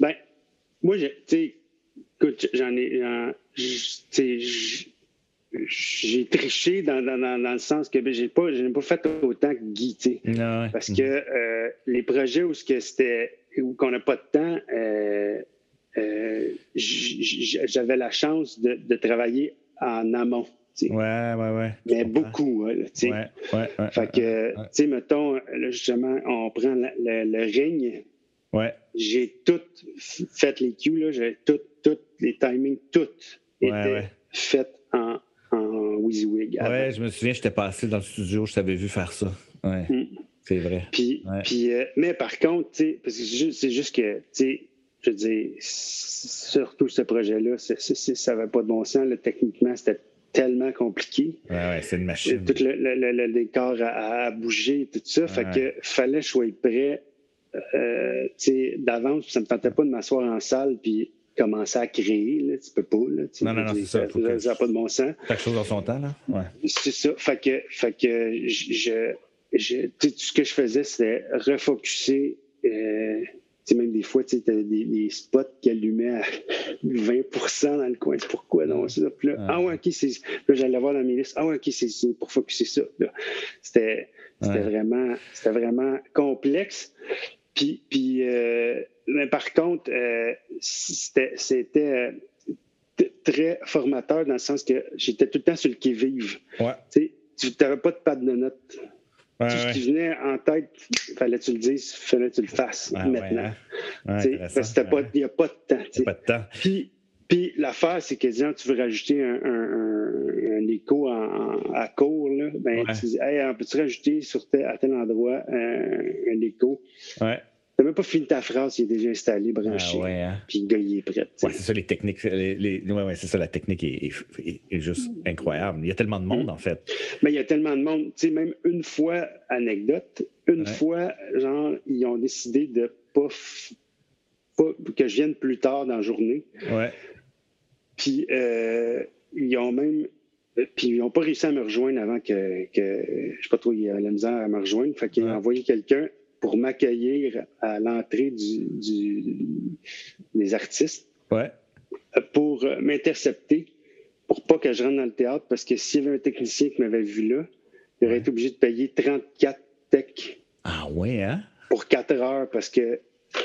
B: Ben, moi, tu sais, écoute, j'en ai. j'ai triché dans, dans, dans, le sens que ben, j'ai pas, n'ai pas fait autant que Guy, tu sais. Parce que euh, les projets où c'était où qu'on n'a pas de temps, euh, euh, j'avais la chance de, travailler en amont.
A: Ouais, ouais, ouais.
B: Mais beaucoup, tu sais. Ouais, ouais, Fait que, tu sais, mettons, justement, on prend le, ring.
A: Ouais.
B: J'ai tout fait les cues, là. J'ai tout, tout, les timings, tout étaient fait en, en WYSIWYG.
A: Ouais, je me souviens, j'étais passé dans le studio, je t'avais vu faire ça. Ouais. Mm. C'est vrai.
B: Puis, puis euh, mais par contre, tu sais, c'est juste que, tu sais, je veux dire, surtout ce projet-là, ça n'avait pas de bon sens. techniquement, c'était tellement compliqué.
A: Ouais, ouais, c'est une machine.
B: Tout le, le, le, décor à, bouger, tout ça. Fait que fallait que je sois prêt euh, d'avance. Ça me tentait pas de m'asseoir en salle puis commencer à créer. Là, tu peux pas. Là,
A: non, non, non, c'est ça.
B: Ça n'a pas de bon sens.
A: Quelque chose dans son temps, là. Ouais.
B: C'est ça. Fait que, fait que je, je, tout ce que je faisais, c'était refocuser. Euh, même des fois, tu as des, des, spots qui allumaient à 20% dans le coin. Pourquoi donc ça? Puis là, ah ouais, ok, c'est. Là, j'allais voir dans mes listes. Ah ouais, ok, c'est pour focuser ça. C'était vraiment, vraiment complexe. Puis, puis euh, mais par contre, euh, c'était euh, très formateur dans le sens que j'étais tout le temps sur le qui-vive.
A: Ouais.
B: Tu n'avais pas de pad de notes. Tout ce qui venait en tête, fallait que tu le dises, fallait que tu le fasses maintenant. parce qu'il n'y a pas de temps.
A: Il pas de temps.
B: Puis, puis l'affaire, c'est que disons, tu veux rajouter un, un, un, écho en, à court, là, ben, tu dis, hey, on peut-tu rajouter sur à tel endroit un, un écho?
A: Ouais.
B: Tu n'as même pas fini ta phrase, il est déjà installé, branché.
A: Ah ouais, hein?
B: Puis le gars, il est prêt.
A: Ouais, c'est ça, les techniques. Les, les... Ouais, ouais, c'est ça, la technique est, est, juste incroyable. Il y a tellement de monde, mm. en fait.
B: Mais il y a tellement de monde. Tu sais, même une fois, anecdote, une fois, genre, ils ont décidé de pas, pas que je vienne plus tard dans la journée.
A: Ouais.
B: Puis euh, ils ont même puis ils n'ont pas réussi à me rejoindre avant que, que je sais pas trop, il y a la misère à me rejoindre. Fait qu'ils ont envoyé quelqu'un pour m'accueillir à l'entrée du, des artistes
A: ouais.
B: pour euh, m'intercepter, pour pas que je rentre dans le théâtre, parce que s'il y avait un technicien qui m'avait vu là, il aurait été obligé de payer 34 techs.
A: Ah ouais, hein?
B: Pour 4 heures, parce que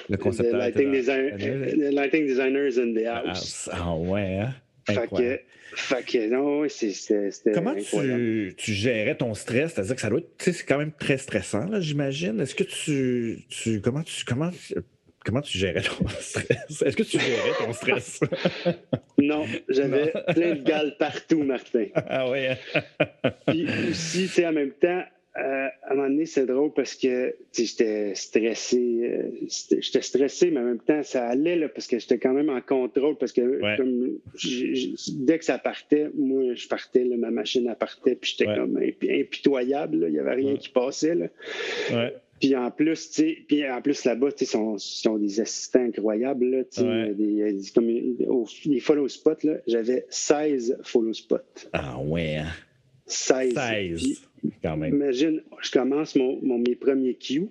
A: le concepteur.
B: The lighting, design, lighting designers in the house.
A: Ah ouais, hein?
B: Fait que, fait que, non, c'était.
A: Comment tu, tu, gérais ton stress? C'est-à-dire que ça doit être, c'est quand même très stressant, là, j'imagine. Est-ce que tu, tu, comment tu, comment, comment tu gérais ton stress? Est-ce que tu gérais ton stress?
B: non, j'avais plein de gales partout, Martin.
A: Ah oui.
B: Puis aussi, tu sais, en même temps, euh, à un moment donné, c'est drôle parce que j'étais stressé. Euh, j'étais stressé, mais en même temps, ça allait là, parce que j'étais quand même en contrôle. Parce que dès que ça partait, moi, je partais, ma machine elle partait, puis j'étais comme impitoyable. Il n'y avait rien qui passait. Là. Puis en plus, puis en plus là-bas, ils sont, sont, des assistants incroyables. Là, des, comme, les follow spots, j'avais 16 follow spots.
A: Ah ouais.
B: 16.
A: 16.
B: Imagine, je commence mon, mes premiers Q.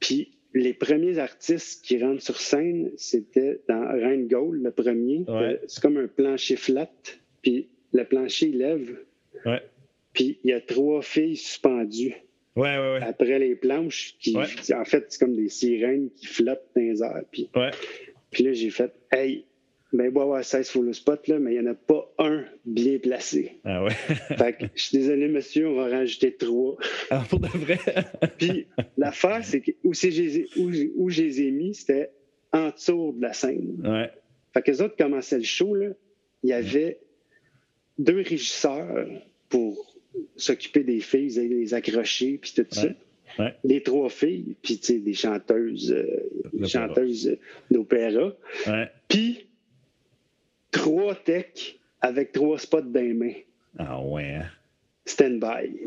B: Puis les premiers artistes qui rentrent sur scène, c'était dans Rheingold, le premier. C'est comme un plancher flat. Puis le plancher, il lève. Puis il y a trois filles suspendues. Après les planches, qui, en fait, c'est comme des sirènes qui flottent dans les airs. Puis, puis là, j'ai fait, hey, ben, bon, avoir 16 follow spot, là, mais il n'y en a pas un bien placé.
A: Ah ouais?
B: fait que, je suis désolé, monsieur, on va rajouter trois.
A: Ah, pour de vrai?
B: Puis, l'affaire, c'est que où, où, où je les ai mis, c'était en dessous de la scène.
A: Ouais.
B: Fait que les autres commençaient le show, là, il y avait deux régisseurs pour s'occuper des filles, les accrocher, puis tout ça.
A: Ouais.
B: Les trois filles, puis tu sais, des chanteuses, euh, chanteuses d'opéra.
A: Ouais.
B: Puis trois techs avec trois spots dans les mains.
A: Ah ouais. Hein?
B: Stand-by.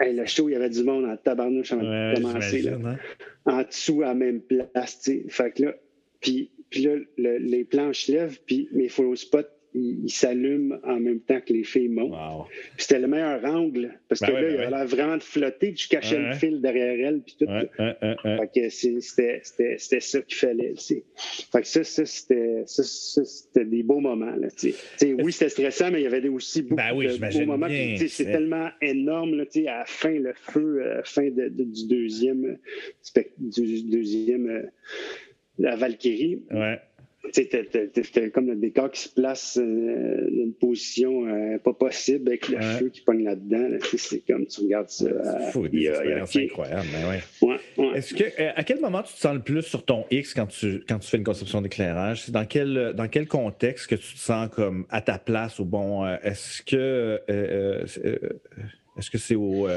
B: Hey, le show, il y avait du monde en tabarnouche avant de commencer. Là. Hein? En dessous, à la même place. T'sais. Fait que là, puis, puis là, le, les planches lèvent, puis mes follow spots il, s'allume en même temps que les filles montent. C'était le meilleur angle, parce ben que là, ben il avait l'air vraiment de flotter, je cachais le fil derrière elle, puis tout. c'était ça qu'il fallait. Fait que ça, ça c'était des beaux moments. Là, oui, c'était stressant, mais il y avait aussi beaucoup
A: ben
B: de beaux moments. C'est tellement énorme là, à la fin, le feu, euh, fin de, du deuxième, du deuxième euh, la Valkyrie.
A: Ouais
B: c'était comme le décor qui se place euh, dans une position euh, pas possible avec le feu qui pogne là-dedans. c'est comme tu regardes ça.
A: c'est incroyable, Est-ce que euh, à quel moment tu te sens le plus sur ton X quand tu quand tu fais une conception d'éclairage? C'est dans quel dans quel contexte que tu te sens comme à ta place ou bon Est-ce que est-ce que c'est au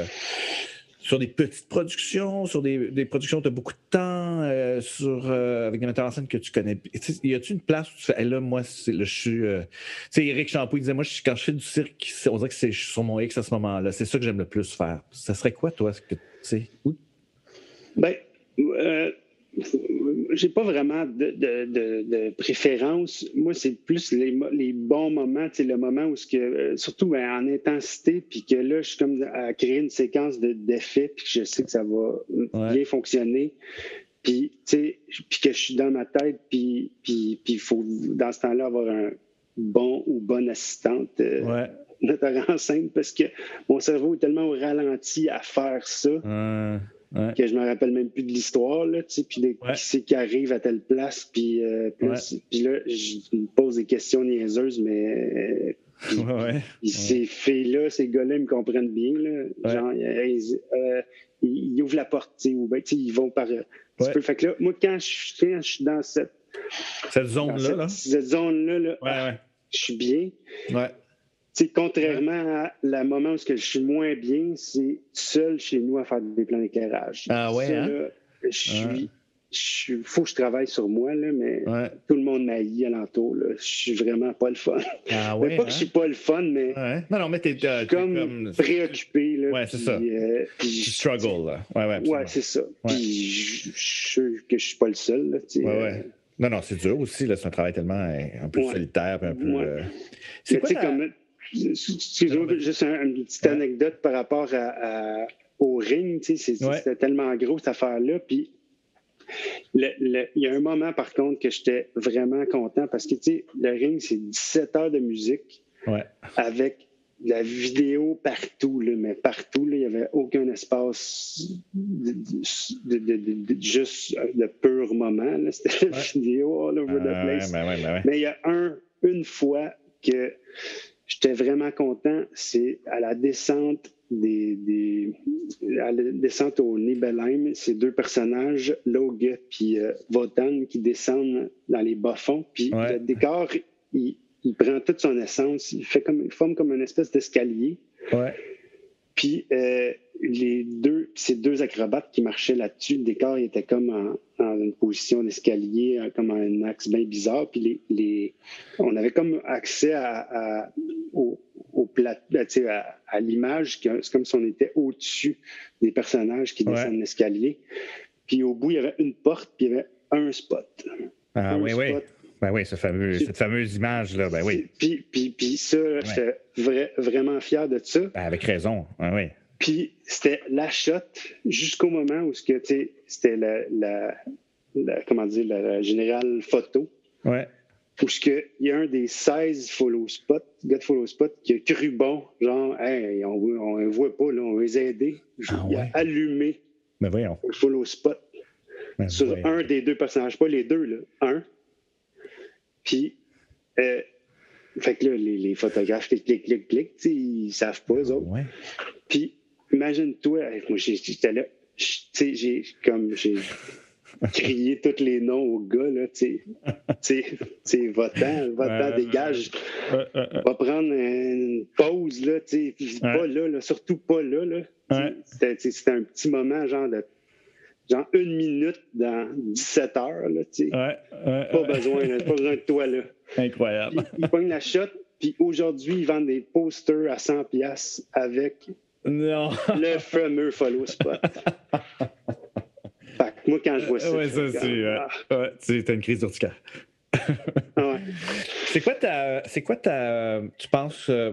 A: sur des petites productions, sur des, des productions où tu as beaucoup de temps, euh, sur, euh, avec des metteurs en scène que tu connais. Y a-tu une place où tu fais, là, moi, je suis. tu sais, Eric Champoux, il disait, moi, quand je fais du cirque, on dirait que c'est sur mon X à ce moment-là. C'est ça que j'aime le plus faire. Ça serait quoi, toi, ce que tu sais?
B: Ben, j'ai pas vraiment de, préférence. Moi, c'est plus les, les, bons moments, le moment où, ce que, euh, surtout ben, en intensité, puis que là, je suis comme à créer une séquence d'effets, puis que je sais que ça va bien fonctionner. Puis, puis que je suis dans ma tête, puis il puis, faut, dans ce temps-là, avoir un bon ou bonne assistante. Euh, ouais. en scène parce que mon cerveau est tellement au ralenti à faire ça que je me rappelle même plus de l'histoire, là, tu sais, puis qui c'est qui arrive à telle place, puis, euh, puis, là, je me pose des questions niaiseuses, mais ces filles-là, ces gars-là, ils me comprennent bien, là, genre, euh, ils, ouvrent la porte, ou ben, ils vont par... Peu. Fait que là, moi, quand je, quand je suis dans cette...
A: Cette zone-là, là.
B: Cette zone-là, là, je suis bien.
A: Ouais
B: contrairement à la moment où je suis moins bien, c'est seul chez nous à faire des plans d'éclairage.
A: Ah ouais, hein?
B: je suis. Il faut que je travaille sur moi, là, mais tout le monde m'haït alentour. Là. Je suis vraiment pas le fun.
A: Ah ouais,
B: pas que je suis pas le fun, mais.
A: Non, non, mais t'es
B: comme, préoccupé. Là,
A: ouais, c'est ça. Euh, tu struggles, là. Ouais, ouais,
B: ouais c'est ça. Puis je suis que je suis pas le seul. Là, ouais,
A: ouais. Euh. Non, non, c'est dur aussi. C'est un travail tellement euh, un peu solitaire. Un peu,
B: C'est quoi, comme Excuse-moi, juste une petite anecdote par rapport à, au ring. C'était tellement gros cette affaire-là. Puis il y a un moment, par contre, que j'étais vraiment content parce que le ring, c'est 17 heures de musique avec la vidéo partout, là, mais partout, il n'y avait aucun espace de, juste de pur moment. C'était la vidéo all over the ah, place. Mais il y a un, une fois que j'étais vraiment content. C'est à la descente des, à la descente au Nibelheim, ces deux personnages, Logue et euh, Votan, qui descendent dans les bas-fonds. Puis le décor, il, prend toute son essence. Il, fait comme, il forme comme une espèce d'escalier.
A: Ouais.
B: Puis euh, les deux, ces deux acrobates qui marchaient là-dessus, le décor était comme en, une position d'escalier, euh, comme un axe bien bizarre. Puis les, on avait comme accès à, au, plat, ben, à, à l'image, c'est comme si on était au-dessus des personnages qui descendent l'escalier. Puis au bout, il y avait une porte, puis il y avait un spot.
A: Ah oui, oui. Ben oui, ce fameux, cette fameuse image-là, ben oui.
B: Puis, puis, puis ça, j'étais vraiment fier de ça.
A: Ben avec raison, ben oui.
B: Puis c'était la shot jusqu'au moment où c'était la, la, comment dire, la, générale photo.
A: Ouais.
B: Où il y a un des 16 follow spots, gars de follow spot, qui a cru bon, genre, hey, on ne voit pas, là, on va les aider. Ah il a allumé
A: ben voyons.
B: le follow spot ben sur un des deux personnages, pas les deux, là, un. Puis, euh, fait que là, les, photographes, clic, clic, clic, clic, ils savent pas, eux autres. Puis, imagine-toi, moi, j'étais là, j'ai comme, j'ai crié tous les noms aux gars, là, tu sais, votant, votant, dégage. va prendre une pause, là, tu sais, pas là, là, surtout pas là, là. C'était un petit moment, genre de genre une minute dans 17 heures. Là, tu sais. pas, besoin, pas besoin de toi. Là.
A: Incroyable.
B: Ils, ils la shot, puis aujourd'hui, ils vendent des posters à 100$ avec
A: non.
B: le fameux follow spot. fait que moi, quand je vois ça,
A: ouais, ça c'est. Ah. Ouais, tu as une crise d'urticaire.
B: ouais.
A: C'est quoi ta. C'est quoi ta. Tu penses. Euh,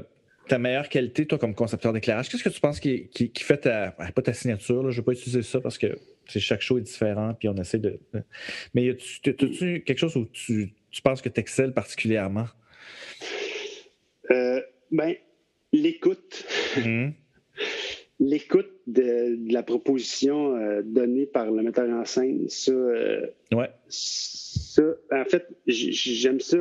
A: ta meilleure qualité, toi, comme concepteur d'éclairage, qu'est-ce que tu penses qui, qui, qui fait ta. Pas ta signature, là, je ne vais pas utiliser ça parce que chaque show est différent, puis on essaie de. Mais as-tu quelque chose où tu, tu penses que tu excelles particulièrement?
B: Euh, ben, l'écoute.
A: Mmh.
B: L'écoute de, la proposition euh, donnée par le metteur en scène, ça. Euh,
A: ouais.
B: Ça, en fait, j'aime ça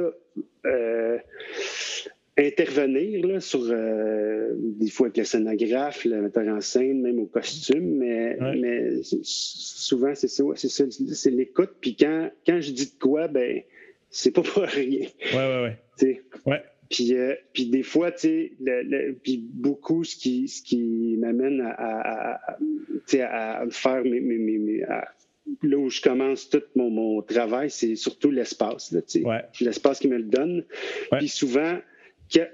B: intervenir là, sur euh, des fois avec le scénographe, le metteur en scène, même au costume, mais, mais souvent c'est ça, c'est l'écoute. Puis quand, quand je dis de quoi, ben c'est pas pour rien.
A: Ouais, ouais, ouais.
B: ouais. Puis, euh, puis des fois, tu sais, puis beaucoup, ce qui, ce qui m'amène à, à, à, à, faire mes, mes, mes, là où je commence tout mon, mon travail, c'est surtout l'espace,
A: ouais.
B: l'espace qui me le donne. Puis souvent,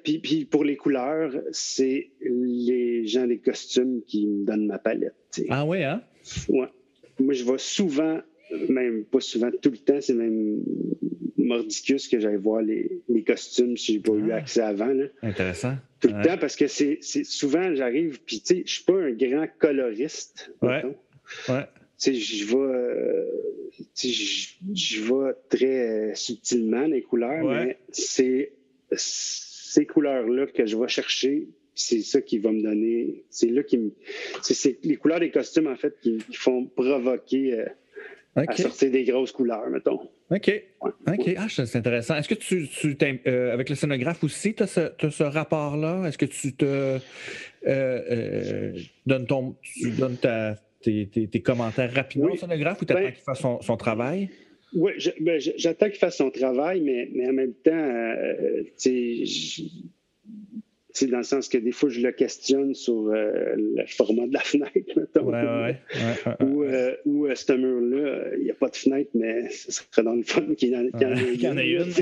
B: puis, puis, pour les couleurs, c'est les gens des costumes qui me donnent ma palette.
A: Ah oui, hein?
B: Ouais. Moi, je vais souvent, même pas souvent, tout le temps, c'est même mordicus que j'aille voir les, les, costumes si j'ai pas eu ah. accès avant. Là.
A: Intéressant.
B: Tout le temps, parce que c'est souvent, j'arrive, puis tu sais, je suis pas un grand coloriste.
A: Ouais. ouais.
B: Tu sais, je vais, je vais très subtilement les couleurs, mais c'est ces couleurs-là que je vais chercher, c'est ça qui va me donner. C'est là qui me. C'est les couleurs des costumes, en fait, qui, font provoquer euh, à sortir des grosses couleurs, mettons.
A: OK. OK. Ah, c'est intéressant. Est-ce que tu, tu euh, avec le scénographe aussi, tu as ce, ce rapport-là? Est-ce que tu te euh, euh, donnes ton. Tu donnes ta, tes, tes, commentaires rapidement au scénographe ou tu attends ben qu'il fasse son, son travail?
B: Oui, ben, j'attends qu'il fasse son travail, mais, mais en même temps, euh, c'est dans le sens que des fois, je le questionne sur euh, le format de la fenêtre, mettons.
A: Ouais, ouais,
B: ouais, ou, euh, ou euh, ce mur-là, il n'y a pas de fenêtre, mais ce serait dans le fun qu'il y, en,
A: ait une.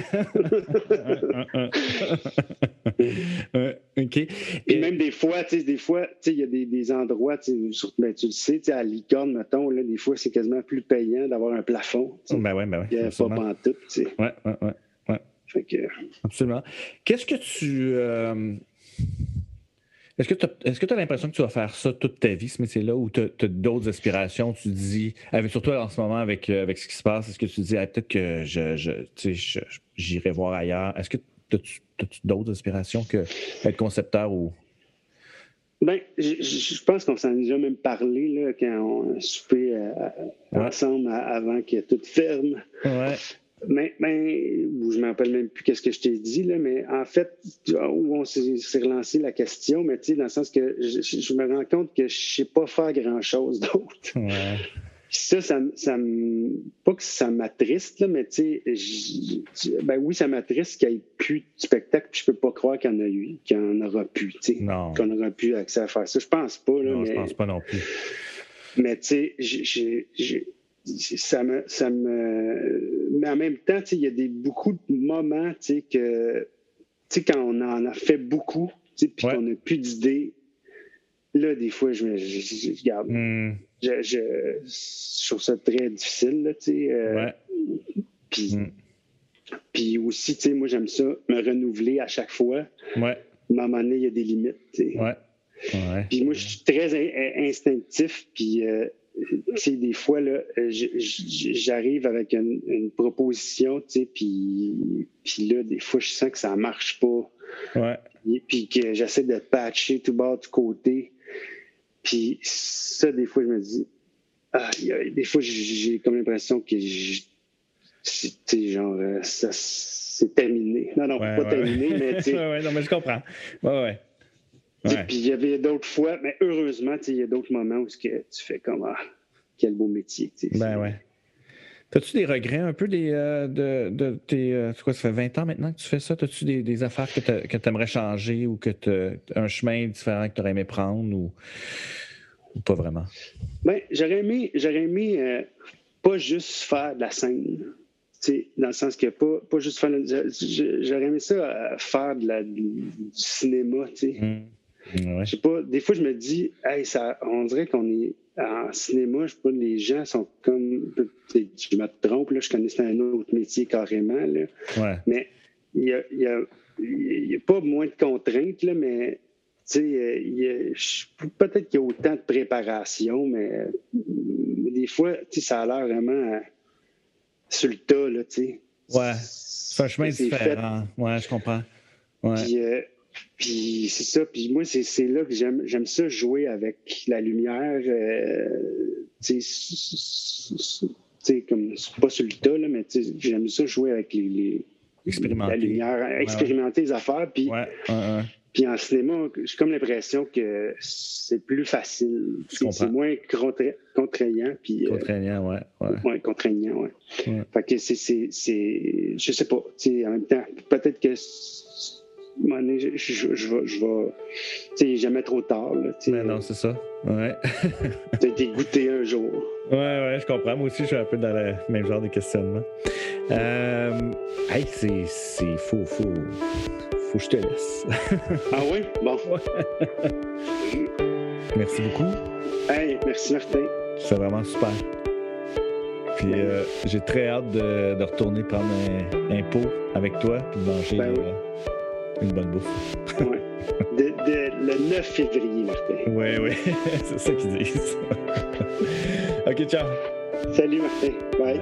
A: OK.
B: Et même des fois, tu sais, des fois, il y a des, des endroits, surtout, ben, tu le sais, à Licorne, mettons, là, des fois, c'est quasiment plus payant d'avoir un plafond.
A: Ben ouais, ben ouais. Il n'y
B: a pas pantoute, tu sais.
A: Ouais, ouais, ouais.
B: Fait que...
A: Absolument. Qu'est-ce que tu est-ce que tu as, l'impression que tu vas faire ça toute ta vie, ce métier-là, ou tu as, d'autres aspirations? Tu dis, avec, surtout en ce moment avec, euh, avec ce qui se passe, est-ce que tu dis, peut-être que je, j'irai voir ailleurs? Est-ce que tu as, d'autres aspirations que être concepteur ou?
B: Bien, je, pense qu'on s'en a déjà même parlé là, quand on a soupé euh, ensemble avant que tout ferme.
A: Ouais.
B: Mais, mais je ne me rappelle même plus qu'est-ce que je t'ai dit, là, mais en fait, où on s'est relancé la question, mais tu sais, dans le sens que je, me rends compte que je ne sais pas faire grand-chose d'autre. Ça, ça, ça, pas que ça m'attriste, mais tu sais, ben oui, ça m'attriste qu'il n'y ait plus de spectacle, puis je peux pas croire qu'il y en a eu, qu'il y en aura plus, tu sais, qu'on aura plus accès à faire ça. Je pense pas, là,
A: non,
B: mais...
A: je pense pas non plus.
B: Mais tu sais, ça me, ça me. Mais en même temps, il y a des, beaucoup de moments que, quand on en a fait beaucoup, puis qu'on n'a plus d'idées, là, des fois, je me je, regarde.
A: Hmm.
B: Je, je, trouve ça très difficile, tu sais. Euh, puis, hmm. puis aussi, tu sais, moi, j'aime ça, me renouveler à chaque fois.
A: Ouais.
B: Mais à un moment donné, il y a des limites, tu sais.
A: Ouais.
B: Puis moi, je suis très instinctif, puis euh, des fois, là, j'arrive avec une, proposition, tu sais, puis, puis là, des fois, je sens que ça marche pas.
A: Ouais.
B: Puis que j'essaie de patcher tout bas du côté. Puis ça, des fois, je me dis, ah, des fois, j'ai comme l'impression que, c'est genre, euh, ça, c'est terminé. Non, non, pas terminé, mais tu sais.
A: non, mais je comprends. Ouais, ouais.
B: Puis il y avait d'autres fois, mais heureusement, il y a d'autres moments où que tu fais comme ah, quel beau métier.
A: Ben ouais. As-tu des regrets un peu des, euh, de, de, tes. Euh, quoi, ça fait 20 ans maintenant que tu fais ça? As-tu des, des, affaires que tu aimerais changer ou que un chemin différent que tu aurais aimé prendre ou, pas vraiment?
B: Ben, j'aurais aimé, j'aurais aimé euh, pas juste faire de la scène. Dans le sens que pas, pas juste faire. J'aurais aimé ça faire de la, du cinéma. sais.
A: Mmh.
B: Je sais pas, des fois, je me dis, hey, ça, on dirait qu'on est en cinéma, je sais pas, les gens sont comme, je me trompe, là, je connaissais un autre métier carrément, là. mais il y a, y, a, y a, pas moins de contraintes, là, mais peut-être qu'il y a autant de préparation, mais, des fois, ça a l'air vraiment euh, sur le tas, là, tu sais.
A: Ouais, c'est un chemin différent. Ouais, je comprends. Ouais.
B: Puis, euh, puis c'est ça. Puis moi, c'est là que j'aime ça jouer avec la lumière. Euh, tu sais, comme pas sur le tas, là, mais j'aime ça jouer avec les, la lumière, expérimenter les affaires. Puis, puis en cinéma, j'ai comme l'impression que c'est plus facile. C'est moins contraignant. Puis,
A: euh, contraignant, ouais. Ouais,
B: contraignant, ouais. Fait que c'est. Je sais pas. En même temps, peut-être que je, je, je, vais. Je vais tu sais, jamais trop tard. Là,
A: Mais non, c'est ça. Ouais.
B: tu as été goûté un jour.
A: Ouais, ouais, je comprends. Moi aussi, je suis un peu dans le même genre de questionnement. Euh, hey, c'est, c'est faux, faux. Faut que je te laisse.
B: ah oui? Bon.
A: Merci beaucoup.
B: Hey, merci Martin.
A: C'est vraiment super. Puis euh, j'ai très hâte de, de, retourner prendre un, un, pot avec toi puis de manger ben oui. euh, une bonne bouffe.
B: ouais. de, de, le 9 février, Martin.
A: Oui, oui, c'est ça qu'ils disent. OK, ciao.
B: Salut, Martin. Bye.